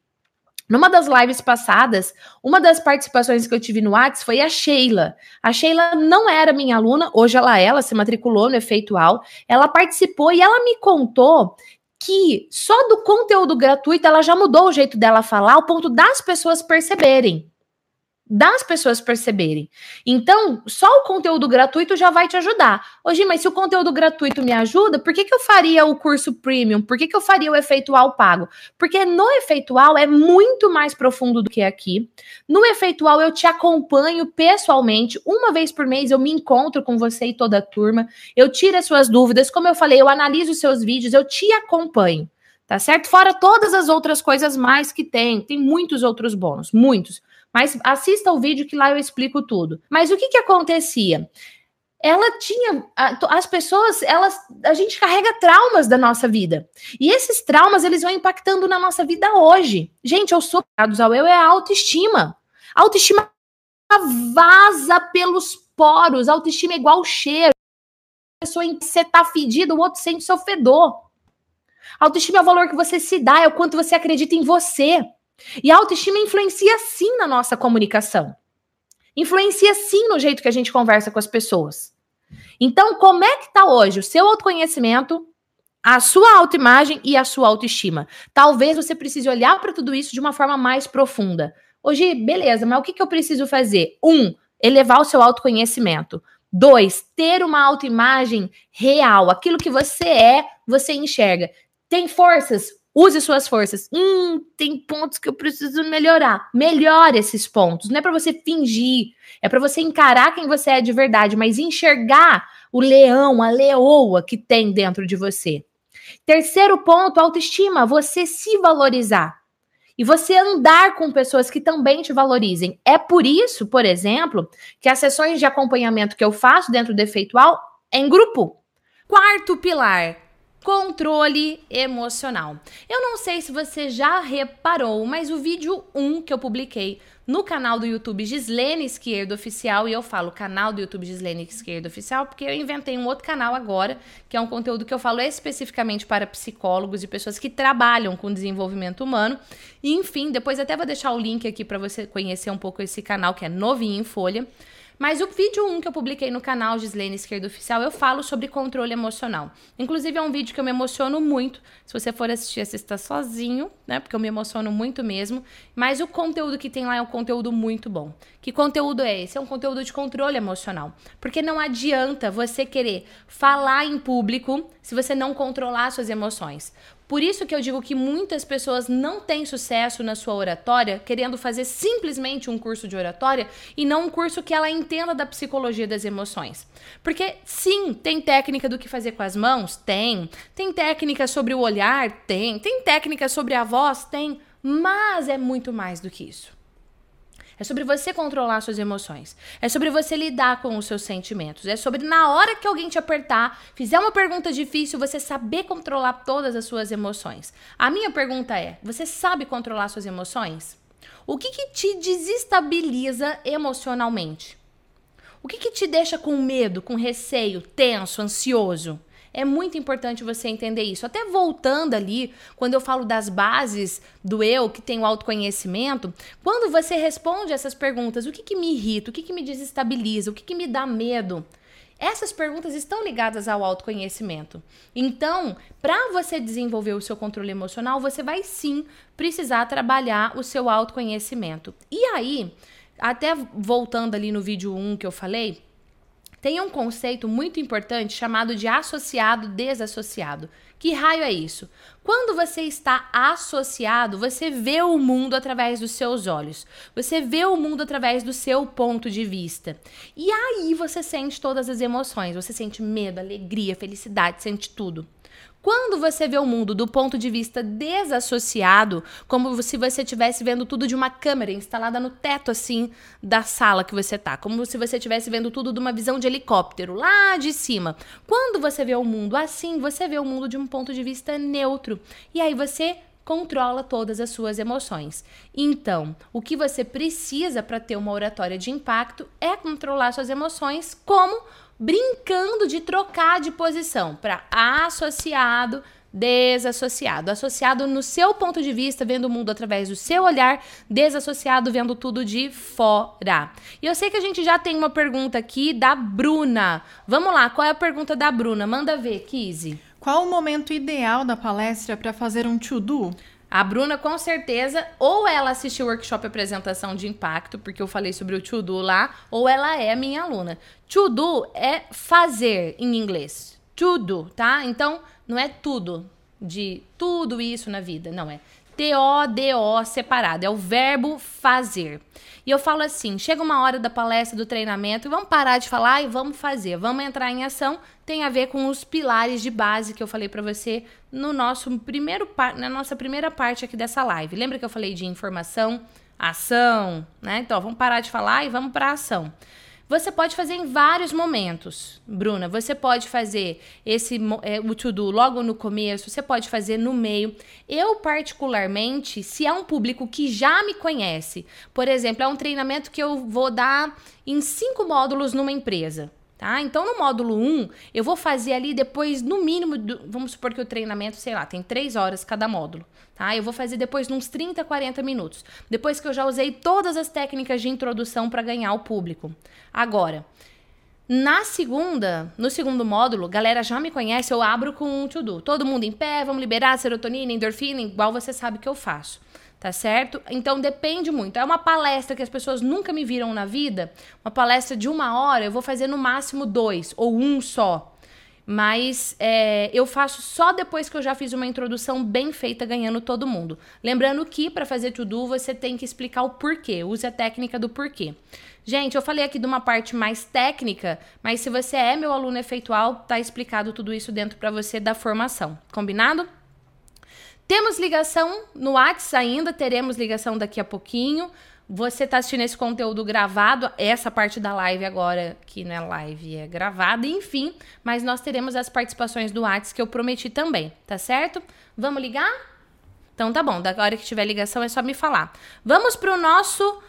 numa das lives passadas, uma das participações que eu tive no Whats foi a Sheila. A Sheila não era minha aluna, hoje ela é, ela se matriculou no Efeitual. Ela participou e ela me contou que só do conteúdo gratuito ela já mudou o jeito dela falar, ao ponto das pessoas perceberem. Das pessoas perceberem. Então, só o conteúdo gratuito já vai te ajudar. Hoje, mas se o conteúdo gratuito me ajuda, por que, que eu faria o curso premium? Por que, que eu faria o efeitual pago? Porque no efeitual é muito mais profundo do que aqui. No efeitual, eu te acompanho pessoalmente. Uma vez por mês eu me encontro com você e toda a turma. Eu tiro as suas dúvidas. Como eu falei, eu analiso os seus vídeos, eu te acompanho. Tá certo? Fora todas as outras coisas mais que tem. Tem muitos outros bônus, muitos. Mas assista o vídeo que lá eu explico tudo. Mas o que que acontecia? Ela tinha as pessoas, elas a gente carrega traumas da nossa vida. E esses traumas eles vão impactando na nossa vida hoje. Gente, eu sou ao eu é a autoestima. A autoestima vaza pelos poros. A autoestima é igual cheiro. A pessoa em que você tá fedido, o outro sente seu fedor. A autoestima é o valor que você se dá, é o quanto você acredita em você. E a autoestima influencia sim na nossa comunicação. Influencia sim no jeito que a gente conversa com as pessoas. Então, como é que tá hoje o seu autoconhecimento, a sua autoimagem e a sua autoestima? Talvez você precise olhar para tudo isso de uma forma mais profunda. Hoje, beleza, mas o que, que eu preciso fazer? Um, elevar o seu autoconhecimento. Dois, ter uma autoimagem real. Aquilo que você é, você enxerga. Tem forças? Use suas forças. Hum, tem pontos que eu preciso melhorar. Melhore esses pontos. Não é para você fingir, é para você encarar quem você é de verdade, mas enxergar o leão, a leoa que tem dentro de você. Terceiro ponto, autoestima, você se valorizar. E você andar com pessoas que também te valorizem. É por isso, por exemplo, que as sessões de acompanhamento que eu faço dentro do Efeitual é em grupo. Quarto pilar, controle emocional. Eu não sei se você já reparou, mas o vídeo 1 que eu publiquei no canal do YouTube Gislene Esquerdo Oficial, e eu falo canal do YouTube Gislene Esquerdo Oficial, porque eu inventei um outro canal agora, que é um conteúdo que eu falo especificamente para psicólogos e pessoas que trabalham com desenvolvimento humano. E, enfim, depois até vou deixar o link aqui para você conhecer um pouco esse canal, que é novinho em folha. Mas o vídeo 1 que eu publiquei no canal Gislene Esquerda Oficial, eu falo sobre controle emocional. Inclusive, é um vídeo que eu me emociono muito. Se você for assistir, assista sozinho, né? Porque eu me emociono muito mesmo. Mas o conteúdo que tem lá é um conteúdo muito bom. Que conteúdo é esse? É um conteúdo de controle emocional. Porque não adianta você querer falar em público se você não controlar suas emoções. Por isso que eu digo que muitas pessoas não têm sucesso na sua oratória querendo fazer simplesmente um curso de oratória e não um curso que ela entenda da psicologia das emoções. Porque sim, tem técnica do que fazer com as mãos? Tem. Tem técnica sobre o olhar? Tem. Tem técnica sobre a voz? Tem. Mas é muito mais do que isso. É sobre você controlar suas emoções. É sobre você lidar com os seus sentimentos. É sobre na hora que alguém te apertar, fizer uma pergunta difícil, você saber controlar todas as suas emoções. A minha pergunta é: você sabe controlar suas emoções? O que, que te desestabiliza emocionalmente? O que, que te deixa com medo, com receio, tenso, ansioso? É muito importante você entender isso. Até voltando ali, quando eu falo das bases do eu, que tem o autoconhecimento, quando você responde essas perguntas, o que, que me irrita, o que, que me desestabiliza, o que, que me dá medo? Essas perguntas estão ligadas ao autoconhecimento. Então, para você desenvolver o seu controle emocional, você vai sim precisar trabalhar o seu autoconhecimento. E aí, até voltando ali no vídeo 1 que eu falei, tem um conceito muito importante chamado de associado desassociado. Que raio é isso? Quando você está associado, você vê o mundo através dos seus olhos. Você vê o mundo através do seu ponto de vista. E aí você sente todas as emoções. Você sente medo, alegria, felicidade, sente tudo. Quando você vê o mundo do ponto de vista desassociado, como se você estivesse vendo tudo de uma câmera instalada no teto assim da sala que você tá, como se você estivesse vendo tudo de uma visão de helicóptero lá de cima. Quando você vê o mundo assim, você vê o mundo de um ponto de vista neutro. E aí você controla todas as suas emoções. Então, o que você precisa para ter uma oratória de impacto é controlar suas emoções como brincando de trocar de posição para associado, desassociado. Associado no seu ponto de vista, vendo o mundo através do seu olhar, desassociado, vendo tudo de fora. E eu sei que a gente já tem uma pergunta aqui da Bruna. Vamos lá, qual é a pergunta da Bruna? Manda ver, Kizzy. Qual o momento ideal da palestra para fazer um to-do? A Bruna, com certeza, ou ela assistiu o workshop apresentação de impacto, porque eu falei sobre o to do lá, ou ela é minha aluna. To do é fazer em inglês. Tudo, tá? Então, não é tudo, de tudo isso na vida, não é. T-O-D-O separado, é o verbo fazer. E eu falo assim: chega uma hora da palestra, do treinamento, e vamos parar de falar e vamos fazer, vamos entrar em ação. Tem a ver com os pilares de base que eu falei para você no nosso primeiro na nossa primeira parte aqui dessa live. Lembra que eu falei de informação, ação, né? Então, vamos parar de falar e vamos para ação. Você pode fazer em vários momentos, Bruna. Você pode fazer esse é, o to-do logo no começo, você pode fazer no meio. Eu, particularmente, se é um público que já me conhece, por exemplo, é um treinamento que eu vou dar em cinco módulos numa empresa. Tá? Então, no módulo 1, eu vou fazer ali depois, no mínimo, do, vamos supor que o treinamento, sei lá, tem 3 horas cada módulo. Tá? Eu vou fazer depois uns 30, 40 minutos. Depois que eu já usei todas as técnicas de introdução para ganhar o público. Agora, na segunda, no segundo módulo, galera já me conhece, eu abro com um to-do. Todo mundo em pé, vamos liberar serotonina, endorfina, igual você sabe que eu faço tá certo? Então depende muito. É uma palestra que as pessoas nunca me viram na vida, uma palestra de uma hora, eu vou fazer no máximo dois ou um só. Mas é, eu faço só depois que eu já fiz uma introdução bem feita, ganhando todo mundo. Lembrando que para fazer tudo você tem que explicar o porquê. Use a técnica do porquê. Gente, eu falei aqui de uma parte mais técnica, mas se você é meu aluno efeitual, tá explicado tudo isso dentro para você da formação. Combinado? Temos ligação no WhatsApp ainda, teremos ligação daqui a pouquinho. Você está assistindo esse conteúdo gravado, essa parte da live agora, que na é live é gravada, enfim, mas nós teremos as participações do WhatsApp que eu prometi também, tá certo? Vamos ligar? Então tá bom, da hora que tiver ligação é só me falar. Vamos para o nosso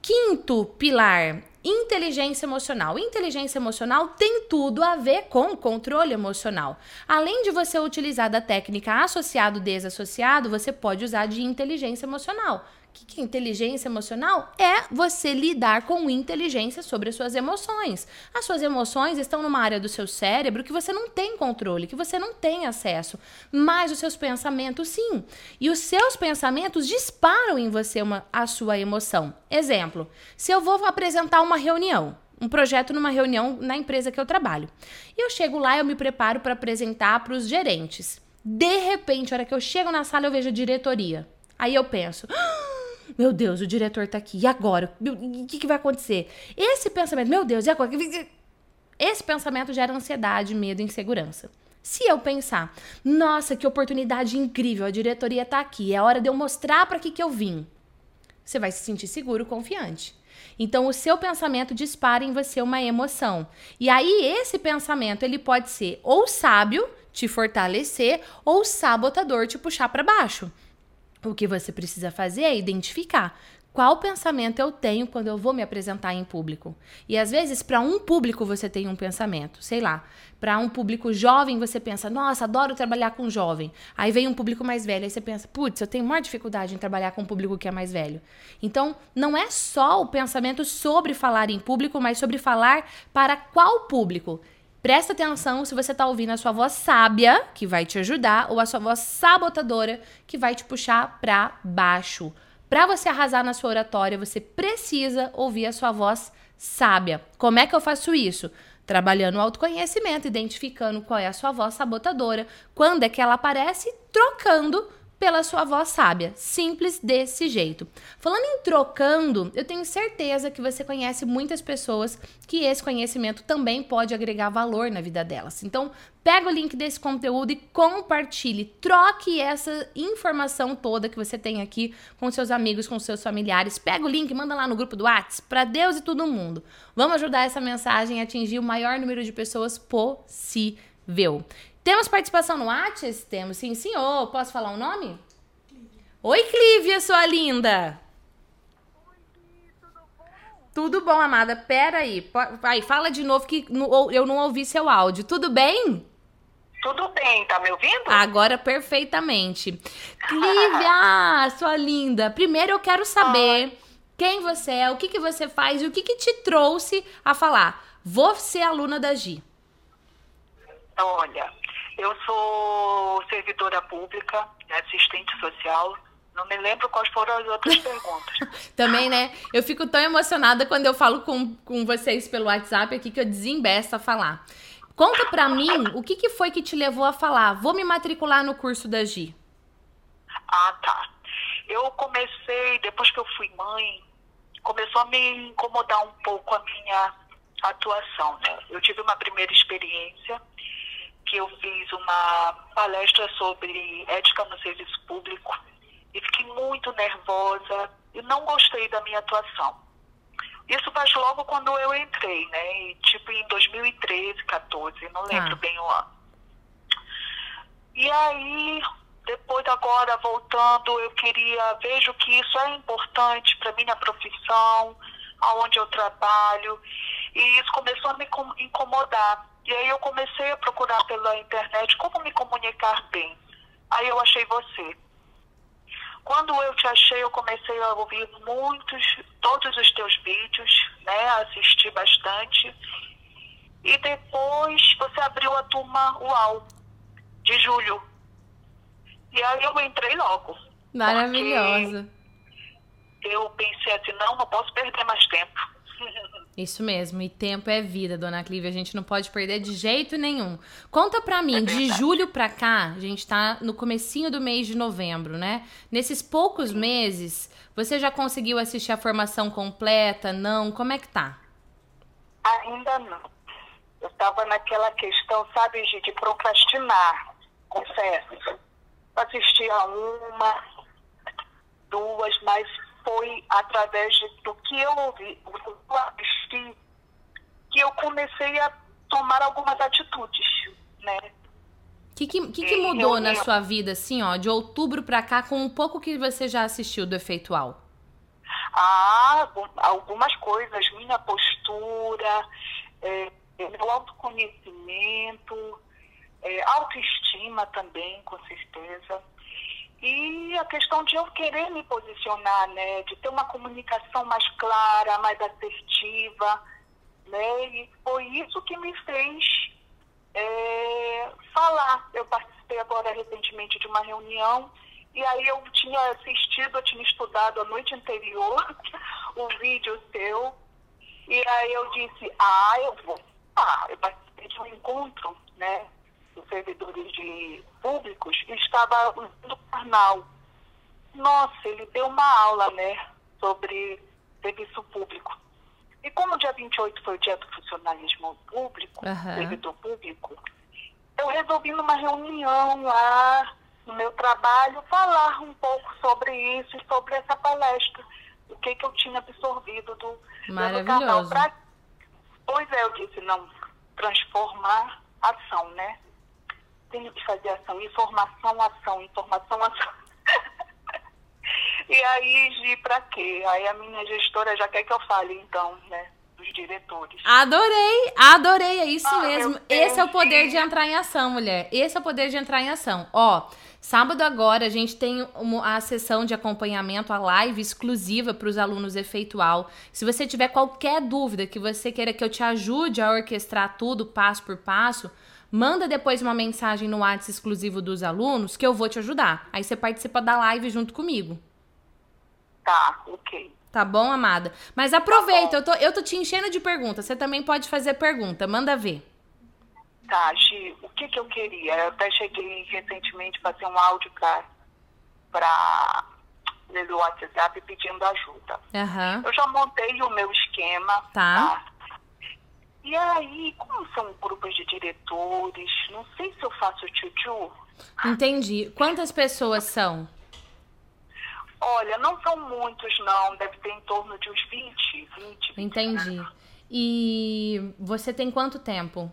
quinto pilar, Inteligência emocional. Inteligência emocional tem tudo a ver com controle emocional. Além de você utilizar da técnica associado desassociado, você pode usar de inteligência emocional, que, que inteligência emocional é você lidar com inteligência sobre as suas emoções. As suas emoções estão numa área do seu cérebro que você não tem controle, que você não tem acesso, mas os seus pensamentos sim. E os seus pensamentos disparam em você uma, a sua emoção. Exemplo: se eu vou apresentar uma reunião, um projeto numa reunião na empresa que eu trabalho. E eu chego lá, eu me preparo para apresentar para os gerentes. De repente, a hora que eu chego na sala, eu vejo a diretoria. Aí eu penso: ah, meu Deus, o diretor tá aqui. E agora? O que, que vai acontecer? Esse pensamento, meu Deus, e agora? Esse pensamento gera ansiedade, medo e insegurança. Se eu pensar, nossa, que oportunidade incrível, a diretoria tá aqui, é hora de eu mostrar para que que eu vim. Você vai se sentir seguro, confiante. Então o seu pensamento dispara em você uma emoção. E aí esse pensamento, ele pode ser ou sábio, te fortalecer, ou sabotador, te puxar para baixo. O que você precisa fazer é identificar qual pensamento eu tenho quando eu vou me apresentar em público. E às vezes, para um público você tem um pensamento, sei lá, para um público jovem você pensa, nossa, adoro trabalhar com jovem. Aí vem um público mais velho, aí você pensa, putz, eu tenho maior dificuldade em trabalhar com um público que é mais velho. Então, não é só o pensamento sobre falar em público, mas sobre falar para qual público. Presta atenção se você está ouvindo a sua voz sábia, que vai te ajudar, ou a sua voz sabotadora, que vai te puxar para baixo. Para você arrasar na sua oratória, você precisa ouvir a sua voz sábia. Como é que eu faço isso? Trabalhando o autoconhecimento, identificando qual é a sua voz sabotadora, quando é que ela aparece, trocando pela sua voz sábia. Simples desse jeito. Falando em trocando, eu tenho certeza que você conhece muitas pessoas que esse conhecimento também pode agregar valor na vida delas. Então, pega o link desse conteúdo e compartilhe. Troque essa informação toda que você tem aqui com seus amigos, com seus familiares. Pega o link, manda lá no grupo do WhatsApp para Deus e todo mundo. Vamos ajudar essa mensagem a atingir o maior número de pessoas possível. Temos participação no Whats? Temos, sim, senhor. Posso falar o um nome? Oi, Clívia, sua linda. Oi, tudo bom? Tudo bom, amada. Pera aí. Vai, fala de novo que eu não ouvi seu áudio. Tudo bem? Tudo bem, tá me ouvindo? Agora perfeitamente. Clívia, sua linda. Primeiro eu quero saber Oi. quem você é, o que, que você faz e o que, que te trouxe a falar. Vou ser aluna da Gi. Olha, eu sou servidora pública assistente social. Não me lembro quais foram as outras perguntas. Também, né? Eu fico tão emocionada quando eu falo com, com vocês pelo WhatsApp aqui que eu desembeço a falar. Conta pra mim o que, que foi que te levou a falar, vou me matricular no curso da Gi. Ah, tá. Eu comecei, depois que eu fui mãe, começou a me incomodar um pouco a minha atuação, né? Eu tive uma primeira experiência que eu fiz uma palestra sobre ética no serviço público e fiquei muito nervosa e não gostei da minha atuação. Isso faz logo quando eu entrei, né? E, tipo em 2013, 14, não lembro Ah. bem o ano. E aí, depois agora voltando, eu queria, vejo que isso é importante para minha profissão, aonde eu trabalho, e isso começou a me com- incomodar. E aí eu comecei a procurar pela internet como me comunicar bem. Aí eu achei você. Quando eu te achei, eu comecei a ouvir muitos, todos os teus vídeos, né? Assisti bastante. E depois você abriu a turma UAU, de julho. E aí eu entrei logo. Maravilhosa. Eu pensei assim, não, não posso perder mais tempo. Isso mesmo, e tempo é vida, dona Clívia, a gente não pode perder de jeito nenhum. Conta pra mim, de julho pra cá, a gente tá no comecinho do mês de novembro, né? Nesses poucos meses, você já conseguiu assistir a formação completa? Não? Como é que tá? Ainda não. Eu estava naquela questão, sabe, Gi, de procrastinar, confesso. Assisti a uma, duas, mas foi através do que eu ouvi, do que eu assisti, que eu comecei a tomar algumas atitudes, né? O que, que, que que mudou eu- na eu- sua vida, assim, ó, de outubro pra cá, com um pouco que você já assistiu do Efeitual? Ah, algum- algumas coisas, minha postura, é, meu autoconhecimento, é, autoestima também, com certeza. E a questão de eu querer me posicionar, né? De ter uma comunicação mais clara, mais assertiva, né? E foi isso que me fez é, falar. Eu participei agora recentemente de uma reunião e aí eu tinha assistido, eu tinha estudado a noite anterior o vídeo seu e aí eu disse, ah, eu vou. Ah, eu participei de um encontro, né? Dos servidores de públicos estava usando o carnal. Nossa, ele deu uma aula, né? Sobre serviço público. E como o dia 28 foi o dia do funcionalismo público, Aham. servidor público, eu resolvi numa reunião lá no meu trabalho falar um pouco sobre isso e sobre essa palestra. O que, que eu tinha absorvido do, do canal. Pra- Pois é, eu disse, não, transformar ação, né? Tenho que fazer ação, informação, ação, informação, ação. e aí, Gi, pra quê? Aí a minha gestora já quer que eu fale, então, né? Dos diretores. Adorei, adorei, é isso Ah, mesmo. Esse é o poder de entrar em ação, mulher. Esse é o poder de entrar em ação. Ó, sábado agora a gente tem uma- a sessão de acompanhamento, a live exclusiva para os alunos efeitual. Se você tiver qualquer dúvida que você queira que eu te ajude a orquestrar tudo passo por passo, manda depois uma mensagem no WhatsApp exclusivo dos alunos que eu vou te ajudar. Aí você participa da live junto comigo. Tá, ok. Tá bom, amada? Mas aproveita, eu, tô, eu tô te enchendo de perguntas. Você também pode fazer pergunta. Manda ver. Tá, Gi, o que que eu queria? Eu até cheguei recentemente a fazer um áudio pra, pra pelo WhatsApp pedindo ajuda. Aham. Eu já montei o meu esquema. Tá. E aí, como são grupos de diretores, não sei se eu faço tchutchu. Entendi. Quantas pessoas são? Olha, não são muitos, não. Deve ter em torno de uns 20, 20. Entendi. E você tem quanto tempo?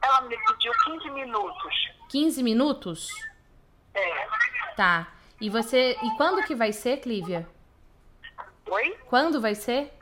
Ela me pediu 15 minutos. 15 minutos? É. Tá. E você. E quando que vai ser, Clívia? Oi? Quando vai ser?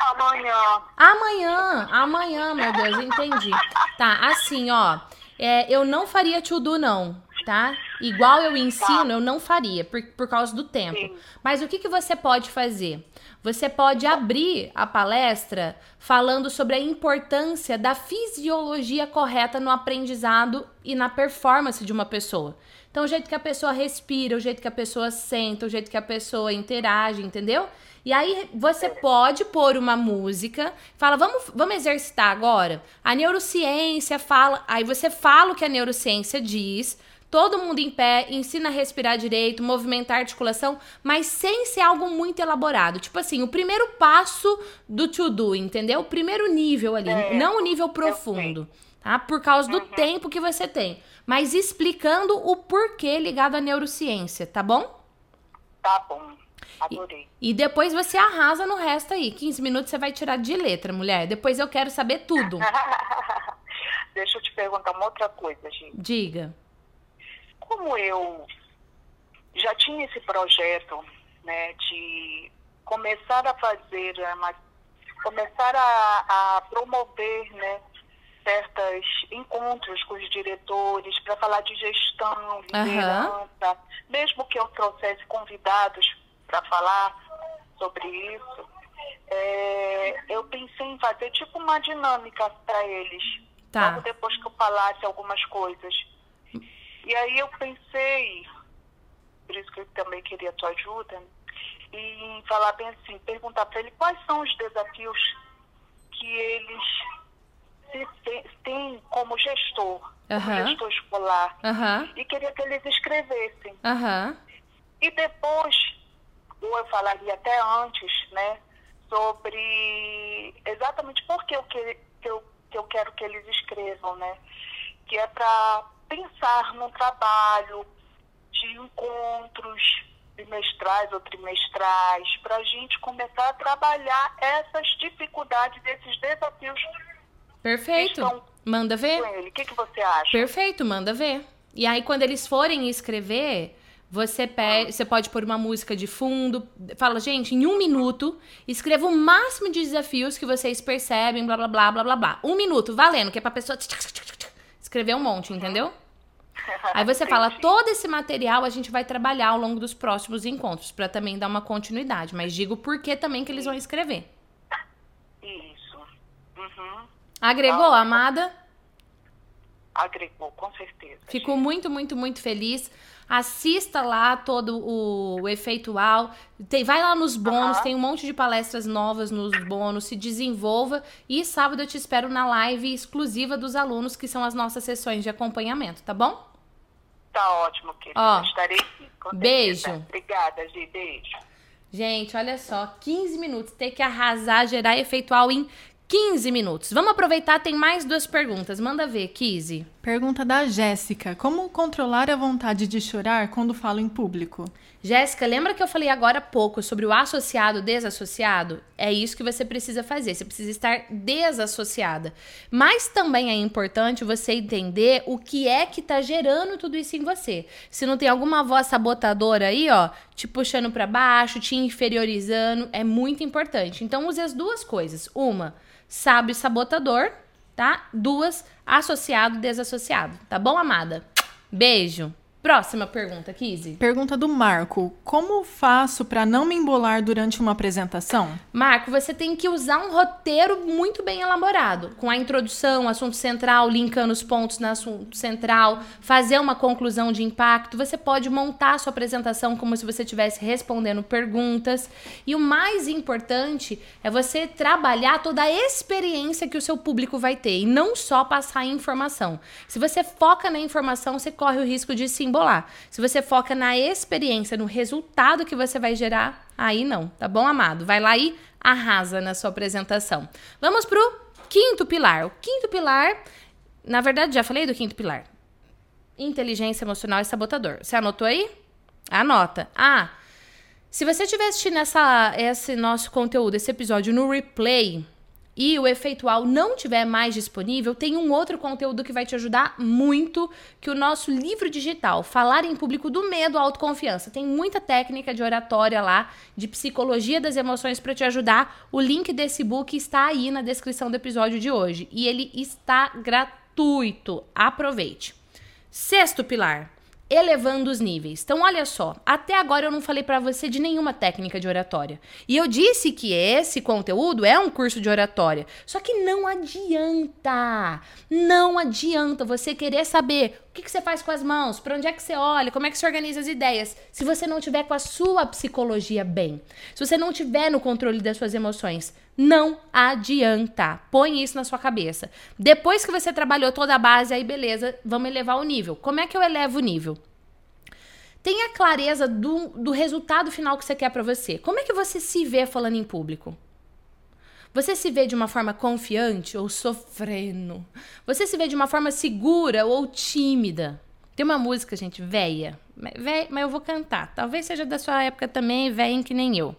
Amanhã. Amanhã! Amanhã, meu Deus, entendi. Tá, assim, ó. é, eu não faria tudo, não. tá? Igual eu ensino, eu não faria, por, por causa do tempo. Sim. Mas o que, que você pode fazer? Você pode abrir a palestra falando sobre a importância da fisiologia correta no aprendizado e na performance de uma pessoa. Então, o jeito que a pessoa respira, o jeito que a pessoa senta, o jeito que a pessoa interage, entendeu? E aí você pode pôr uma música, fala, vamos, vamos exercitar agora? A neurociência fala, aí você fala o que a neurociência diz, todo mundo em pé, ensina a respirar direito, movimentar a articulação, mas sem ser algo muito elaborado. Tipo assim, o primeiro passo do to-do, entendeu? O primeiro nível ali, é, não o nível profundo, tá? Por causa do uhum. tempo que você tem mas explicando o porquê ligado à neurociência, tá bom? Tá bom. Adorei. E, e, depois você arrasa no resto aí. 15 minutos você vai tirar de letra, mulher. Depois eu quero saber tudo. Deixa eu te perguntar uma outra coisa, gente. Diga. Como eu já tinha esse projeto, né, de começar a fazer, começar a, a promover, né, certos encontros com os diretores para falar de gestão, liderança, uhum. mesmo que eu trouxesse convidados para falar sobre isso, é, eu pensei em fazer tipo uma dinâmica para eles, tá. logo depois que eu falasse algumas coisas. E aí eu pensei, por isso que eu também queria a tua ajuda, em falar bem assim, perguntar para ele quais são os desafios que eles tem como gestor, uhum. como gestor escolar, uhum. e queria que eles escrevessem. Uhum. E depois, ou eu falaria até antes, né, sobre exatamente por que eu, que, que, eu, que eu quero que eles escrevam, né, que é para pensar num trabalho de encontros bimestrais ou trimestrais, para a gente começar a trabalhar essas dificuldades, esses desafios Perfeito. Manda ver. O que, que você acha? Perfeito, manda ver. E aí, quando eles forem escrever, você, pede, você pode pôr uma música de fundo. Fala, gente, em um minuto, escreva o máximo de desafios que vocês percebem, blá, blá, blá, blá, blá, blá. Um minuto, valendo, que é pra pessoa escrever um monte, entendeu? Aí você fala, todo esse material a gente vai trabalhar ao longo dos próximos encontros, para também dar uma continuidade. Mas digo por que também que eles vão escrever. Isso. Uhum. Agregou, Amada? Agregou, com certeza. Fico gente. muito, muito, muito feliz. Assista lá todo o, o efeitual. Tem, vai lá nos bônus, tem um monte de palestras novas nos bônus. Se desenvolva. E sábado eu te espero na live exclusiva dos alunos, que são as nossas sessões de acompanhamento, tá bom? Tá ótimo, querida. Ó, Estarei aqui. Beijo. Obrigada, Gi. Beijo. Gente, olha só, 15 minutos. Ter que arrasar, gerar efeitual em 15 minutos. Vamos aproveitar, tem mais duas perguntas. Manda ver, Kizzy. Pergunta da Jéssica: Como controlar a vontade de chorar quando falo em público? Jéssica, lembra que eu falei agora há pouco sobre o associado desassociado? É isso que você precisa fazer. Você precisa estar desassociada. Mas também é importante você entender o que é que tá gerando tudo isso em você. Se não tem alguma voz sabotadora aí, ó, te puxando para baixo, te inferiorizando, é muito importante. Então use as duas coisas. Uma, sábio sabotador, tá? Duas, associado desassociado. Tá bom, amada? Beijo. Próxima pergunta, Kizzy. Pergunta do Marco. Como faço para não me embolar durante uma apresentação? Marco, você tem que usar um roteiro muito bem elaborado, com a introdução, assunto central, linkando os pontos no assunto central, fazer uma conclusão de impacto. Você pode montar a sua apresentação como se você estivesse respondendo perguntas. E o mais importante é você trabalhar toda a experiência que o seu público vai ter e não só passar informação. Se você foca na informação, você corre o risco de se embolar. Se você foca na experiência, no resultado que você vai gerar, aí não, tá bom, amado? Vai lá e arrasa na sua apresentação. Vamos pro quinto pilar. O quinto pilar, na verdade, já falei do quinto pilar. Inteligência emocional e sabotador. Você anotou aí? Anota. Ah, se você estiver assistindo essa, esse nosso conteúdo, esse episódio no replay, e o efeitual não tiver mais disponível, tem um outro conteúdo que vai te ajudar muito, que o nosso livro digital, Falar em Público do Medo à Autoconfiança. Tem muita técnica de oratória lá, de psicologia das emoções para te ajudar. O link desse book está aí na descrição do episódio de hoje e ele está gratuito. Aproveite. Sexto pilar: elevando os níveis. Então, olha só, até agora eu não falei para você de nenhuma técnica de oratória. E eu disse que esse conteúdo é um curso de oratória. Só que não adianta. Não adianta você querer saber o que, que você faz com as mãos, para onde é que você olha, como é que você organiza as ideias, se você não tiver com a sua psicologia bem. Se você não tiver no controle das suas emoções, não adianta. Põe isso na sua cabeça. Depois que você trabalhou toda a base, aí beleza, vamos elevar o nível. Como é que eu elevo o nível? Tenha clareza do, do resultado final que você quer para você. Como é que você se vê falando em público? Você se vê de uma forma confiante ou sofrendo? Você se vê de uma forma segura ou tímida? Tem uma música, gente, véia, mas eu vou cantar. Talvez seja da sua época também, véia que nem eu.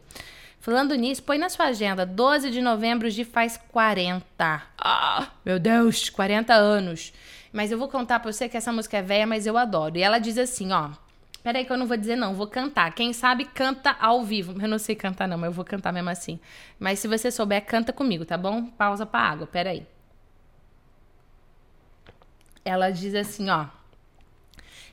Falando nisso, põe na sua agenda, 12 de novembro de faz 40. Ah, meu Deus, 40 anos. Mas eu vou contar pra você que essa música é velha, mas eu adoro. E ela diz assim, ó. Peraí que eu não vou dizer não, vou cantar. Quem sabe canta ao vivo. Eu não sei cantar não, mas eu vou cantar mesmo assim. Mas se você souber, canta comigo, tá bom? Pausa pra água, peraí. Ela diz assim, ó.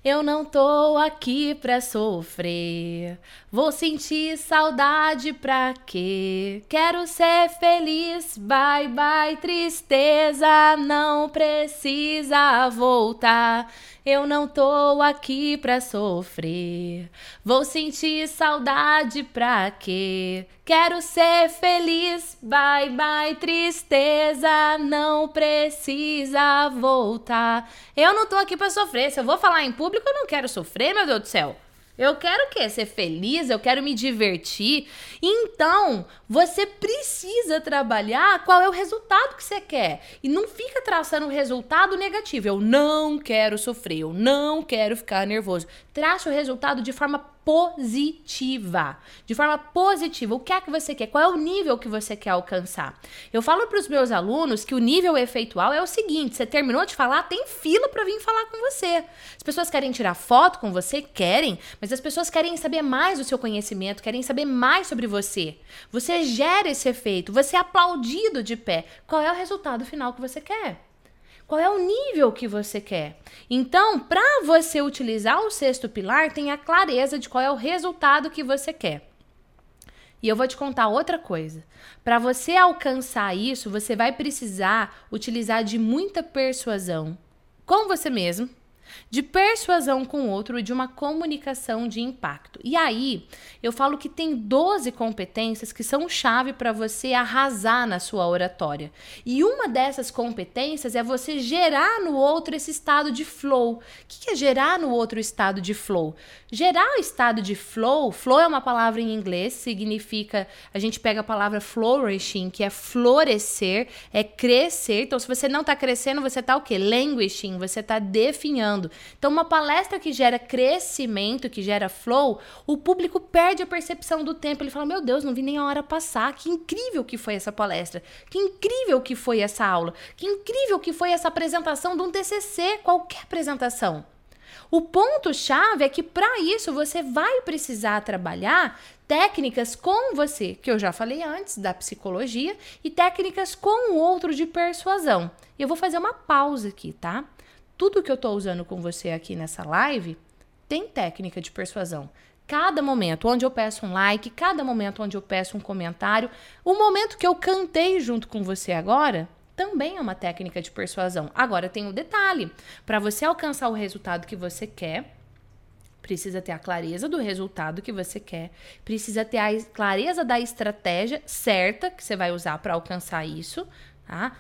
Eu não tô aqui pra sofrer. Vou sentir saudade pra quê? Quero ser feliz. Bye bye, tristeza. Não precisa voltar. Eu não tô aqui pra sofrer. Vou sentir saudade pra quê? Quero ser feliz. Bye bye, tristeza. Não precisa voltar. Eu não tô aqui pra sofrer. Se eu vou falar em público, eu não quero sofrer, meu Deus do céu. Eu quero o quê? Ser feliz, eu quero me divertir. Então, você precisa trabalhar qual é o resultado que você quer. E não fica traçando um resultado negativo. Eu não quero sofrer, eu não quero ficar nervoso. Traça o resultado de forma positiva. De forma positiva. O que é que você quer? Qual é o nível que você quer alcançar? Eu falo para os meus alunos que o nível efeitual é o seguinte: você terminou de falar, tem fila para vir falar com você. As pessoas querem tirar foto com você, querem, mas as pessoas querem saber mais do seu conhecimento, querem saber mais sobre você. Você gera esse efeito, você é aplaudido de pé. Qual é o resultado final que você quer? Qual é o nível que você quer? Então, para você utilizar o sexto pilar, tenha clareza de qual é o resultado que você quer. E eu vou te contar outra coisa. Para você alcançar isso, você vai precisar utilizar de muita persuasão com você mesmo, de persuasão com o outro e de uma comunicação de impacto. E aí, eu falo que tem 12 competências que são chave para você arrasar na sua oratória. E uma dessas competências é você gerar no outro esse estado de flow. O que é gerar no outro estado de flow? Gerar o estado de flow, flow é uma palavra em inglês, significa, a gente pega a palavra flourishing, que é florescer, é crescer. Então, se você não está crescendo, você está o quê? Languishing, você está definhando. Então, uma palestra que gera crescimento, que gera flow, o público perde a percepção do tempo. Ele fala: Meu Deus, não vi nem a hora passar. Que incrível que foi essa palestra. Que incrível que foi essa aula. Que incrível que foi essa apresentação de um TCC, qualquer apresentação. O ponto-chave é que para isso você vai precisar trabalhar técnicas com você, que eu já falei antes da psicologia, e técnicas com o outro de persuasão. Eu vou fazer uma pausa aqui, tá? Tudo que eu estou usando com você aqui nessa live tem técnica de persuasão. Cada momento onde eu peço um like, cada momento onde eu peço um comentário, o momento que eu cantei junto com você agora, também é uma técnica de persuasão. Agora tem um detalhe: para você alcançar o resultado que você quer, precisa ter a clareza do resultado que você quer, precisa ter a clareza da estratégia certa que você vai usar para alcançar isso, tá?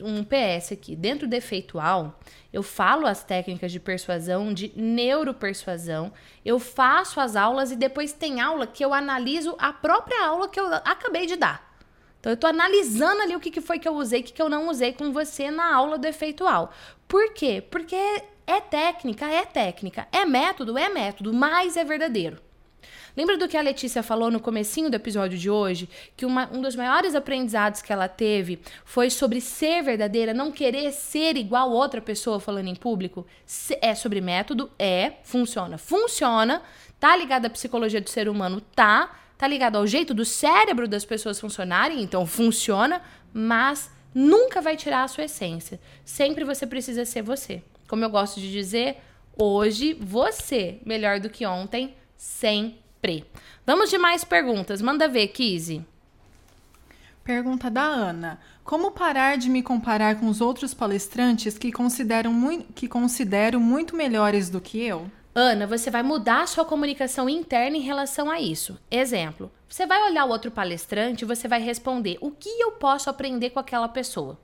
Um PS aqui. Dentro do efeitual, eu falo as técnicas de persuasão, de neuropersuasão. Eu faço as aulas e depois tem aula que eu analiso a própria aula que eu acabei de dar. Então, eu estou analisando ali o que, que foi que eu usei, o que, que eu não usei com você na aula do efeitual. Por quê? Porque é técnica, é técnica. É método, é método, mas é verdadeiro. Lembra do que a Letícia falou no comecinho do episódio de hoje? Que uma, um dos maiores aprendizados que ela teve foi sobre ser verdadeira, não querer ser igual outra pessoa falando em público? É sobre método? É. Funciona. Funciona. Tá ligado à psicologia do ser humano? Tá. Tá ligado ao jeito do cérebro das pessoas funcionarem? Então funciona. Mas nunca vai tirar a sua essência. Sempre você precisa ser você. Como eu gosto de dizer, Hoje, você melhor do que ontem, sempre. Vamos de mais perguntas. Manda ver, Kizzy. Pergunta da Ana. Como parar de me comparar com os outros palestrantes que, consideram muito, que considero muito melhores do que eu? Ana, você vai mudar a sua comunicação interna em relação a isso. Exemplo: você vai olhar o outro palestrante e você vai responder: o que eu posso aprender com aquela pessoa?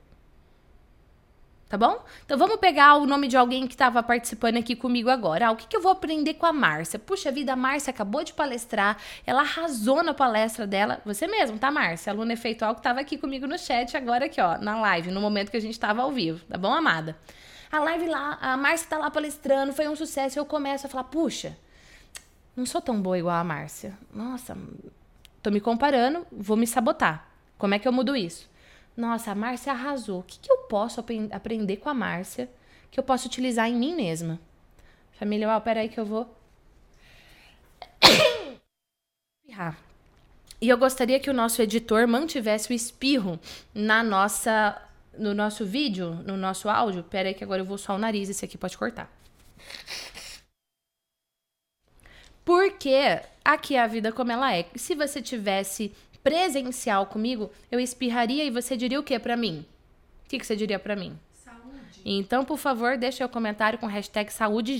Tá bom? Então vamos pegar o nome de alguém que estava participando aqui comigo agora. Ah, o que, que eu vou aprender com a Márcia? Puxa vida, a Márcia acabou de palestrar, ela arrasou na palestra dela. Você mesmo, tá, Márcia? Aluna efeitual que estava aqui comigo no chat agora aqui, ó, na live, no momento que a gente estava ao vivo. Tá bom, amada? A live lá, a Márcia tá lá palestrando, foi um sucesso. Eu começo a falar, puxa, não sou tão boa igual a Márcia. Nossa, tô me comparando, vou me sabotar. Como é que eu mudo isso? Nossa, a Márcia arrasou. O que, que eu posso ap aprender com a Márcia que eu posso utilizar em mim mesma? Família, ó, peraí que eu vou. E eu gostaria que o nosso editor mantivesse o espirro na nossa, no nosso vídeo, no nosso áudio. Peraí que agora eu vou só o nariz, esse aqui pode cortar. Porque aqui é a vida como ela é. Se você tivesse presencial comigo, eu espirraria e você diria o que para mim? O que, que você diria para mim? Saúde. Então, por favor, deixe o comentário com hashtag saúde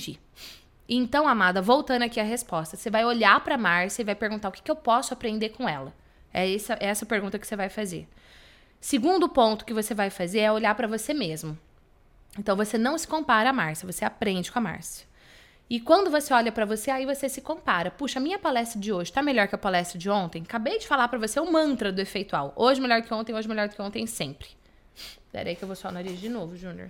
Então, amada, voltando aqui à resposta, você vai olhar para Márcia e vai perguntar o que, que eu posso aprender com ela. É essa, é essa pergunta que você vai fazer. Segundo ponto que você vai fazer é olhar para você mesmo. Então, você não se compara a Márcia, você aprende com a Márcia. E quando você olha para você, aí você se compara. Puxa, minha palestra de hoje tá melhor que a palestra de ontem? Acabei de falar para você o mantra do efeitual. Hoje melhor que ontem, hoje melhor que ontem, sempre. Peraí que eu vou só o nariz de novo, Júnior.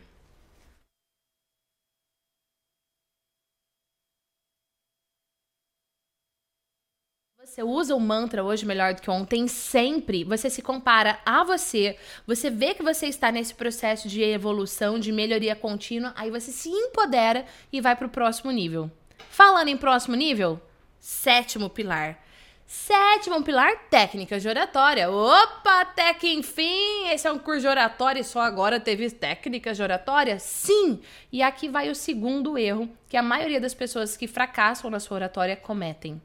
Você usa o mantra hoje melhor do que ontem, sempre você se compara a você, você vê que você está nesse processo de evolução, de melhoria contínua, aí você se empodera e vai para o próximo nível. Falando em próximo nível, sétimo pilar. Sétimo pilar, técnicas de oratória. Opa, até que enfim, esse é um curso de oratória e só agora teve técnicas de oratória? Sim! E aqui vai o segundo erro que a maioria das pessoas que fracassam na sua oratória cometem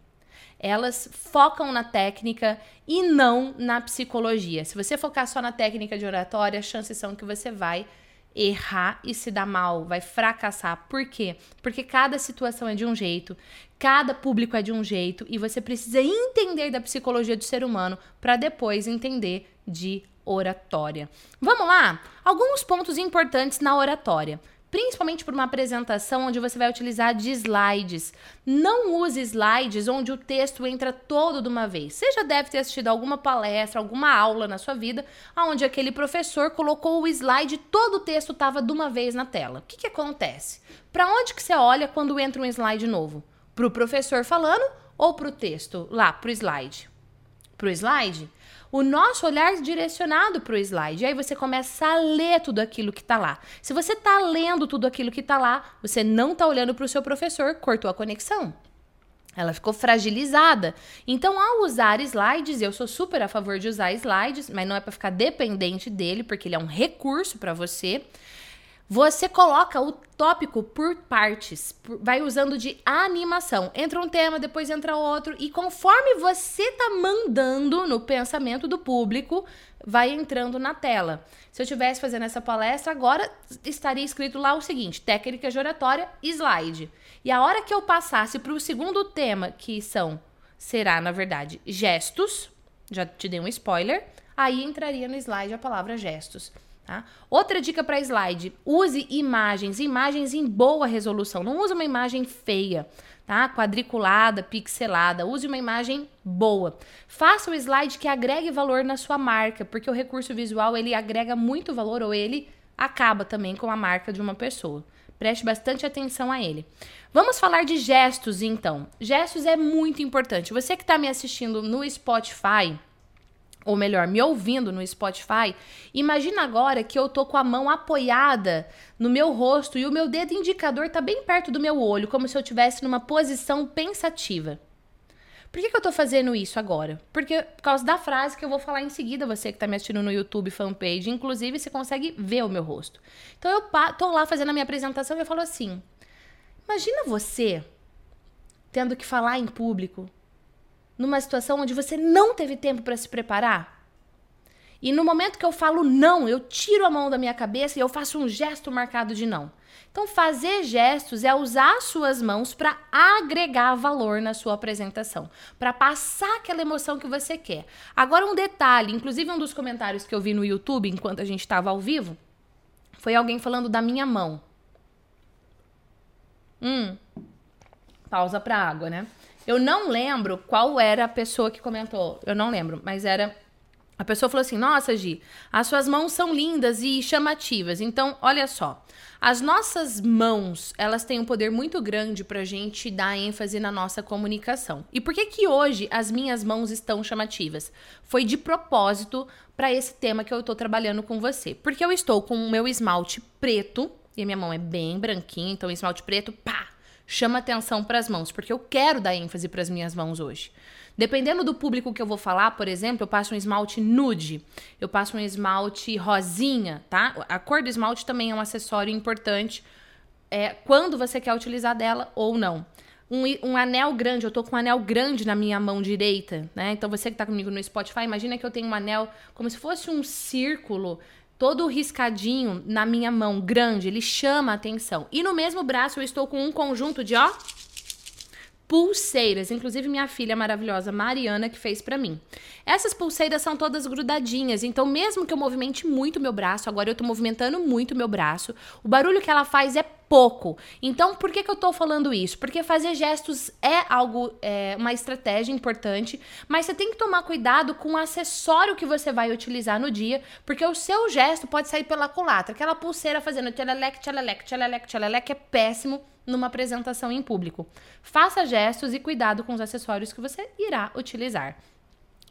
elas focam na técnica e não na psicologia. Se você focar só na técnica de oratória, as chances são que você vai errar e se dar mal, vai fracassar. Por quê? Porque cada situação é de um jeito, cada público é de um jeito e você precisa entender da psicologia do ser humano para depois entender de oratória. Vamos lá? Alguns pontos importantes na oratória principalmente por uma apresentação onde você vai utilizar de slides. Não use slides onde o texto entra todo de uma vez. Você já deve ter assistido alguma palestra, alguma aula na sua vida, onde aquele professor colocou o slide, todo o texto estava de uma vez na tela. O que, que acontece? Para onde que você olha quando entra um slide novo? Para o professor falando ou para o texto lá, para o slide? Para o slide? O nosso olhar direcionado para o slide. E aí você começa a ler tudo aquilo que está lá. Se você está lendo tudo aquilo que está lá, você não está olhando para o seu professor, cortou a conexão. Ela ficou fragilizada. Então, ao usar slides, eu sou super a favor de usar slides, mas não é para ficar dependente dele, porque ele é um recurso para você. Você coloca o tópico por partes, vai usando de animação. Entra um tema, depois entra outro, e conforme você tá mandando no pensamento do público, vai entrando na tela. Se eu estivesse fazendo essa palestra, agora estaria escrito lá o seguinte: técnica de oratória, slide. E a hora que eu passasse para o segundo tema, que são, será na verdade, gestos, já te dei um spoiler, aí entraria no slide a palavra gestos. Tá? Outra dica para slide: use imagens, imagens em boa resolução. Não use uma imagem feia, tá? Quadriculada, pixelada. Use uma imagem boa. Faça o slide que agregue valor na sua marca, porque o recurso visual ele agrega muito valor ou ele acaba também com a marca de uma pessoa. Preste bastante atenção a ele. Vamos falar de gestos, então. Gestos é muito importante. Você que está me assistindo no Spotify, ou melhor, me ouvindo no Spotify, imagina agora que eu tô com a mão apoiada no meu rosto e o meu dedo indicador tá bem perto do meu olho, como se eu estivesse numa posição pensativa. Por que, que eu tô fazendo isso agora? Porque por causa da frase que eu vou falar em seguida, você que tá me assistindo no YouTube fanpage, inclusive você consegue ver o meu rosto. Então eu tô lá fazendo a minha apresentação e eu falo assim: Imagina você tendo que falar em público numa situação onde você não teve tempo para se preparar. E no momento que eu falo não, eu tiro a mão da minha cabeça e eu faço um gesto marcado de não. Então, fazer gestos é usar suas mãos para agregar valor na sua apresentação, para passar aquela emoção que você quer. Agora, um detalhe: inclusive, um dos comentários que eu vi no YouTube enquanto a gente estava ao vivo foi alguém falando da minha mão. Hum. Pausa para água, né? Eu não lembro qual era a pessoa que comentou. Eu não lembro, mas era a pessoa falou assim: Nossa, Gi, as suas mãos são lindas e chamativas. Então, olha só. As nossas mãos, elas têm um poder muito grande pra gente dar ênfase na nossa comunicação. E por que que hoje as minhas mãos estão chamativas? Foi de propósito para esse tema que eu tô trabalhando com você. Porque eu estou com o meu esmalte preto, e a minha mão é bem branquinha, então esmalte preto, pá, chama atenção para as mãos, porque eu quero dar ênfase para as minhas mãos hoje. Dependendo do público que eu vou falar, por exemplo, eu passo um esmalte nude, eu passo um esmalte rosinha, tá? A cor do esmalte também é um acessório importante é, quando você quer utilizar dela ou não. Um, um, anel grande, eu tô com um anel grande na minha mão direita, né? Então você que tá comigo no Spotify, imagina que eu tenho um anel como se fosse um círculo todo riscadinho na minha mão, grande, ele chama a atenção. E no mesmo braço eu estou com um conjunto de, ó, pulseiras, inclusive minha filha maravilhosa Mariana que fez para mim. Essas pulseiras são todas grudadinhas, então mesmo que eu movimente muito meu braço, agora eu tô movimentando muito meu braço, o barulho que ela faz é pouco. Então, por que, que eu tô falando isso? Porque fazer gestos é algo, é, uma estratégia importante, mas você tem que tomar cuidado com o acessório que você vai utilizar no dia, porque o seu gesto pode sair pela culatra. Aquela pulseira fazendo tchalelec, tchalelec, tchalelec, tchalelec é péssimo numa apresentação em público. Faça gestos e cuidado com os acessórios que você irá utilizar.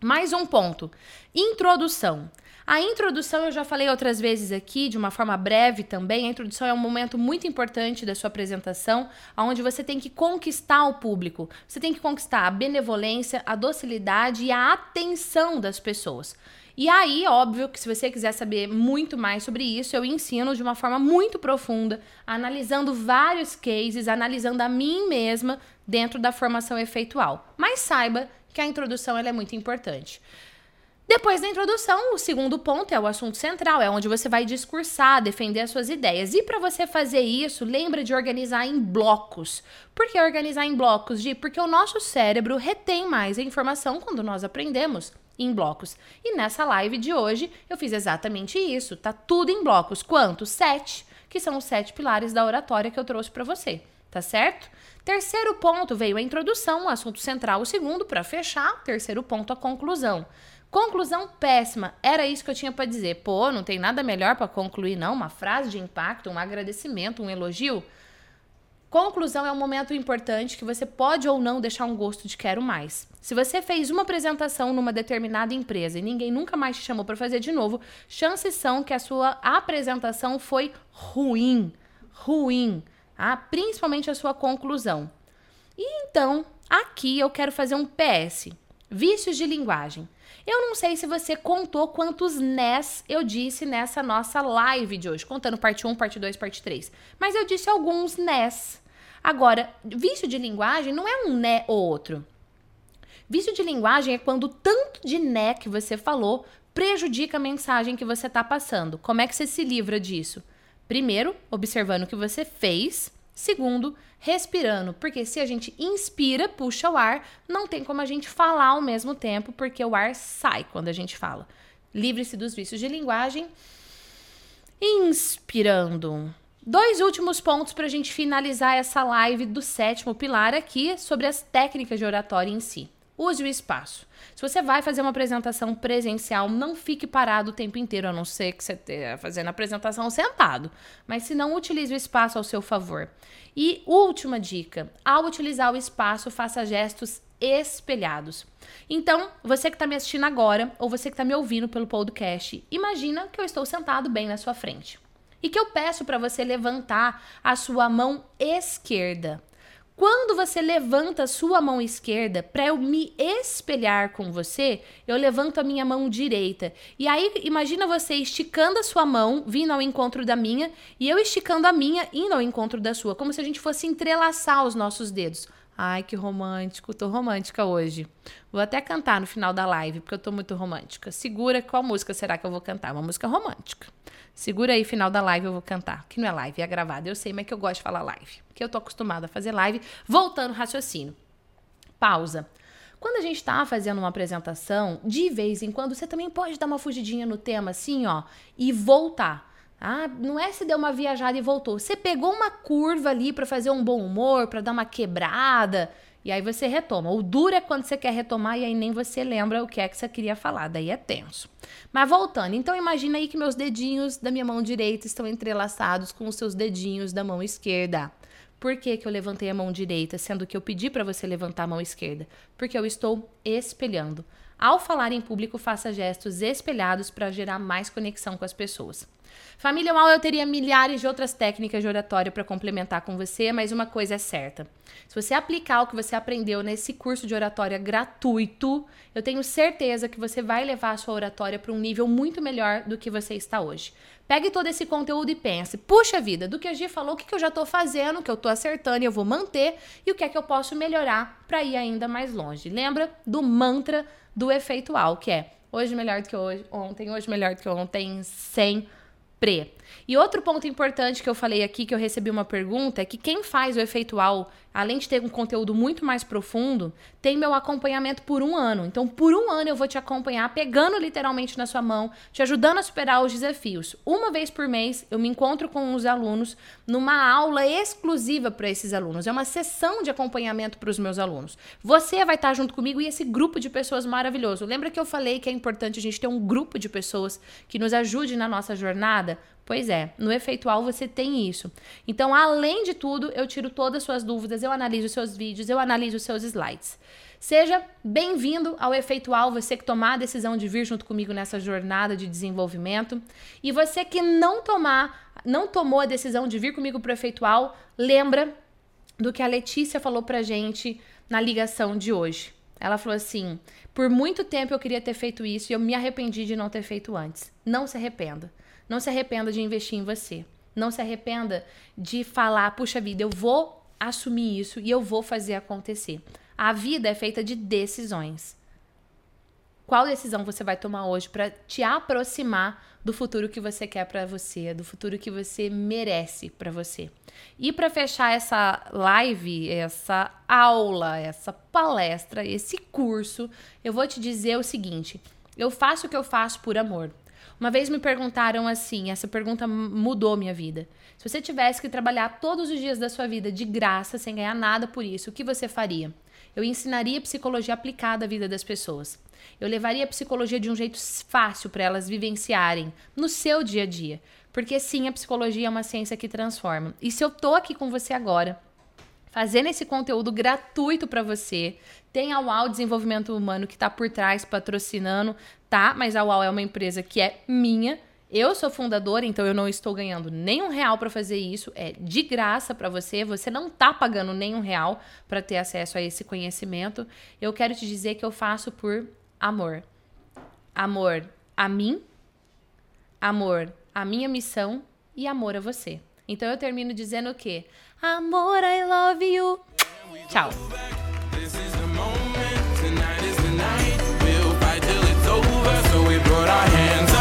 Mais um ponto: introdução. A introdução eu já falei outras vezes aqui, de uma forma breve também. A introdução é um momento muito importante da sua apresentação, onde você tem que conquistar o público. Você tem que conquistar a benevolência, a docilidade e a atenção das pessoas. E aí, óbvio que se você quiser saber muito mais sobre isso, eu ensino de uma forma muito profunda, analisando vários cases, analisando a mim mesma dentro da formação efeitual. Mas saiba que a introdução é muito importante. Depois da introdução, o segundo ponto é o assunto central, é onde você vai discursar, defender as suas ideias. E para você fazer isso, lembra de organizar em blocos. Por que organizar em blocos, Gi? Porque o nosso cérebro retém mais a informação quando nós aprendemos em blocos. E nessa live de hoje eu fiz exatamente isso. Tá tudo em blocos. Quantos? Sete, que são os sete pilares da oratória que eu trouxe para você. Tá certo? Terceiro ponto veio a introdução, o assunto central. O segundo, para fechar, terceiro ponto, a conclusão. Conclusão péssima. Era isso que eu tinha para dizer. Pô, não tem nada melhor para concluir, não? Uma frase de impacto, um agradecimento, um elogio? Conclusão é um momento importante que você pode ou não deixar um gosto de quero mais. Se você fez uma apresentação numa determinada empresa e ninguém nunca mais te chamou para fazer de novo, chances são que a sua apresentação foi ruim, ruim, ah, principalmente a sua conclusão. E então, aqui eu quero fazer um PS, vícios de linguagem. Eu não sei se você contou quantos NES eu disse nessa nossa live de hoje, contando parte 1, parte 2, parte 3. Mas eu disse alguns NES. Agora, vício de linguagem não é um né ou outro. Vício de linguagem é quando tanto de né que você falou prejudica a mensagem que você está passando. Como é que você se livra disso? Primeiro, observando o que você fez. Segundo, respirando, porque se a gente inspira, puxa o ar, não tem como a gente falar ao mesmo tempo, porque o ar sai quando a gente fala. Livre-se dos vícios de linguagem. Inspirando. Dois últimos pontos para a gente finalizar essa live do sétimo pilar aqui sobre as técnicas de oratória em si. Use o espaço. Se você vai fazer uma apresentação presencial, não fique parado o tempo inteiro, a não ser que você esteja fazendo a apresentação sentado. Mas se não, utilize o espaço ao seu favor. E última dica: ao utilizar o espaço, faça gestos espelhados. Então, você que está me assistindo agora, ou você que está me ouvindo pelo podcast, imagina que eu estou sentado bem na sua frente e que eu peço para você levantar a sua mão esquerda. Quando você levanta a sua mão esquerda para eu me espelhar com você, eu levanto a minha mão direita. E aí imagina você esticando a sua mão, vindo ao encontro da minha, e eu esticando a minha, indo ao encontro da sua, como se a gente fosse entrelaçar os nossos dedos. Ai, que romântico, tô romântica hoje. Vou até cantar no final da live, porque eu tô muito romântica. Segura qual música será que eu vou cantar? Uma música romântica. Segura aí, final da live eu vou cantar. Que não é live, é gravada. Eu sei, mas é que eu gosto de falar live. Porque eu tô acostumada a fazer live. Voltando ao raciocínio. Pausa. Quando a gente está fazendo uma apresentação, de vez em quando você também pode dar uma fugidinha no tema assim, ó, e voltar. Ah, não é se deu uma viajada e voltou. Você pegou uma curva ali para fazer um bom humor, para dar uma quebrada, e aí você retoma. O duro é quando você quer retomar e aí nem você lembra o que é que você queria falar, daí é tenso. Mas voltando, então imagina aí que meus dedinhos da minha mão direita estão entrelaçados com os seus dedinhos da mão esquerda. Por que, que eu levantei a mão direita, sendo que eu pedi para você levantar a mão esquerda? Porque eu estou espelhando. Ao falar em público, faça gestos espelhados para gerar mais conexão com as pessoas. Família eu teria milhares de outras técnicas de oratória para complementar com você, mas uma coisa é certa. Se você aplicar o que você aprendeu nesse curso de oratória gratuito, eu tenho certeza que você vai levar a sua oratória para um nível muito melhor do que você está hoje. Pegue todo esse conteúdo e pense: puxa vida, do que a Gi falou, o que, que eu já estou fazendo, o que eu estou acertando e eu vou manter, e o que é que eu posso melhorar para ir ainda mais longe. Lembra do mantra do efeitual, que é hoje melhor do que hoje, ontem, hoje melhor do que ontem, sem pre. E outro ponto importante que eu falei aqui, que eu recebi uma pergunta, é que quem faz o efeitual, além de ter um conteúdo muito mais profundo, tem meu acompanhamento por um ano. Então, por um ano eu vou te acompanhar, pegando literalmente na sua mão, te ajudando a superar os desafios. Uma vez por mês, eu me encontro com os alunos numa aula exclusiva para esses alunos. É uma sessão de acompanhamento para os meus alunos. Você vai estar junto comigo e esse grupo de pessoas maravilhoso. Lembra que eu falei que é importante a gente ter um grupo de pessoas que nos ajude na nossa jornada? Pois é, no efeitual você tem isso. Então, além de tudo, eu tiro todas as suas dúvidas, eu analiso seus vídeos, eu analiso seus slides. Seja bem-vindo ao efeitual, você que tomar a decisão de vir junto comigo nessa jornada de desenvolvimento. E você que não tomar, não tomou a decisão de vir comigo para o efeitual, lembra do que a Letícia falou pra gente na ligação de hoje. Ela falou assim: por muito tempo eu queria ter feito isso e eu me arrependi de não ter feito antes. Não se arrependa. Não se arrependa de investir em você. Não se arrependa de falar, puxa vida, eu vou assumir isso e eu vou fazer acontecer. A vida é feita de decisões. Qual decisão você vai tomar hoje para te aproximar do futuro que você quer para você, do futuro que você merece para você? E para fechar essa live, essa aula, essa palestra, esse curso, eu vou te dizer o seguinte: eu faço o que eu faço por amor. Uma vez me perguntaram assim, essa pergunta mudou minha vida. Se você tivesse que trabalhar todos os dias da sua vida de graça, sem ganhar nada por isso, o que você faria? Eu ensinaria psicologia aplicada à vida das pessoas. Eu levaria a psicologia de um jeito fácil para elas vivenciarem no seu dia a dia. Porque sim, a psicologia é uma ciência que transforma. E se eu tô aqui com você agora, fazendo esse conteúdo gratuito para você. Tem a UAU Desenvolvimento Humano que está por trás patrocinando, tá? Mas a UAU é uma empresa que é minha. Eu sou fundadora, então eu não estou ganhando nenhum real para fazer isso. É de graça para você. Você não tá pagando nenhum real para ter acesso a esse conhecimento. Eu quero te dizer que eu faço por amor. Amor a mim, amor à minha missão e amor a você. Então eu termino dizendo o quê? Amor, I love you. Tchau. our hands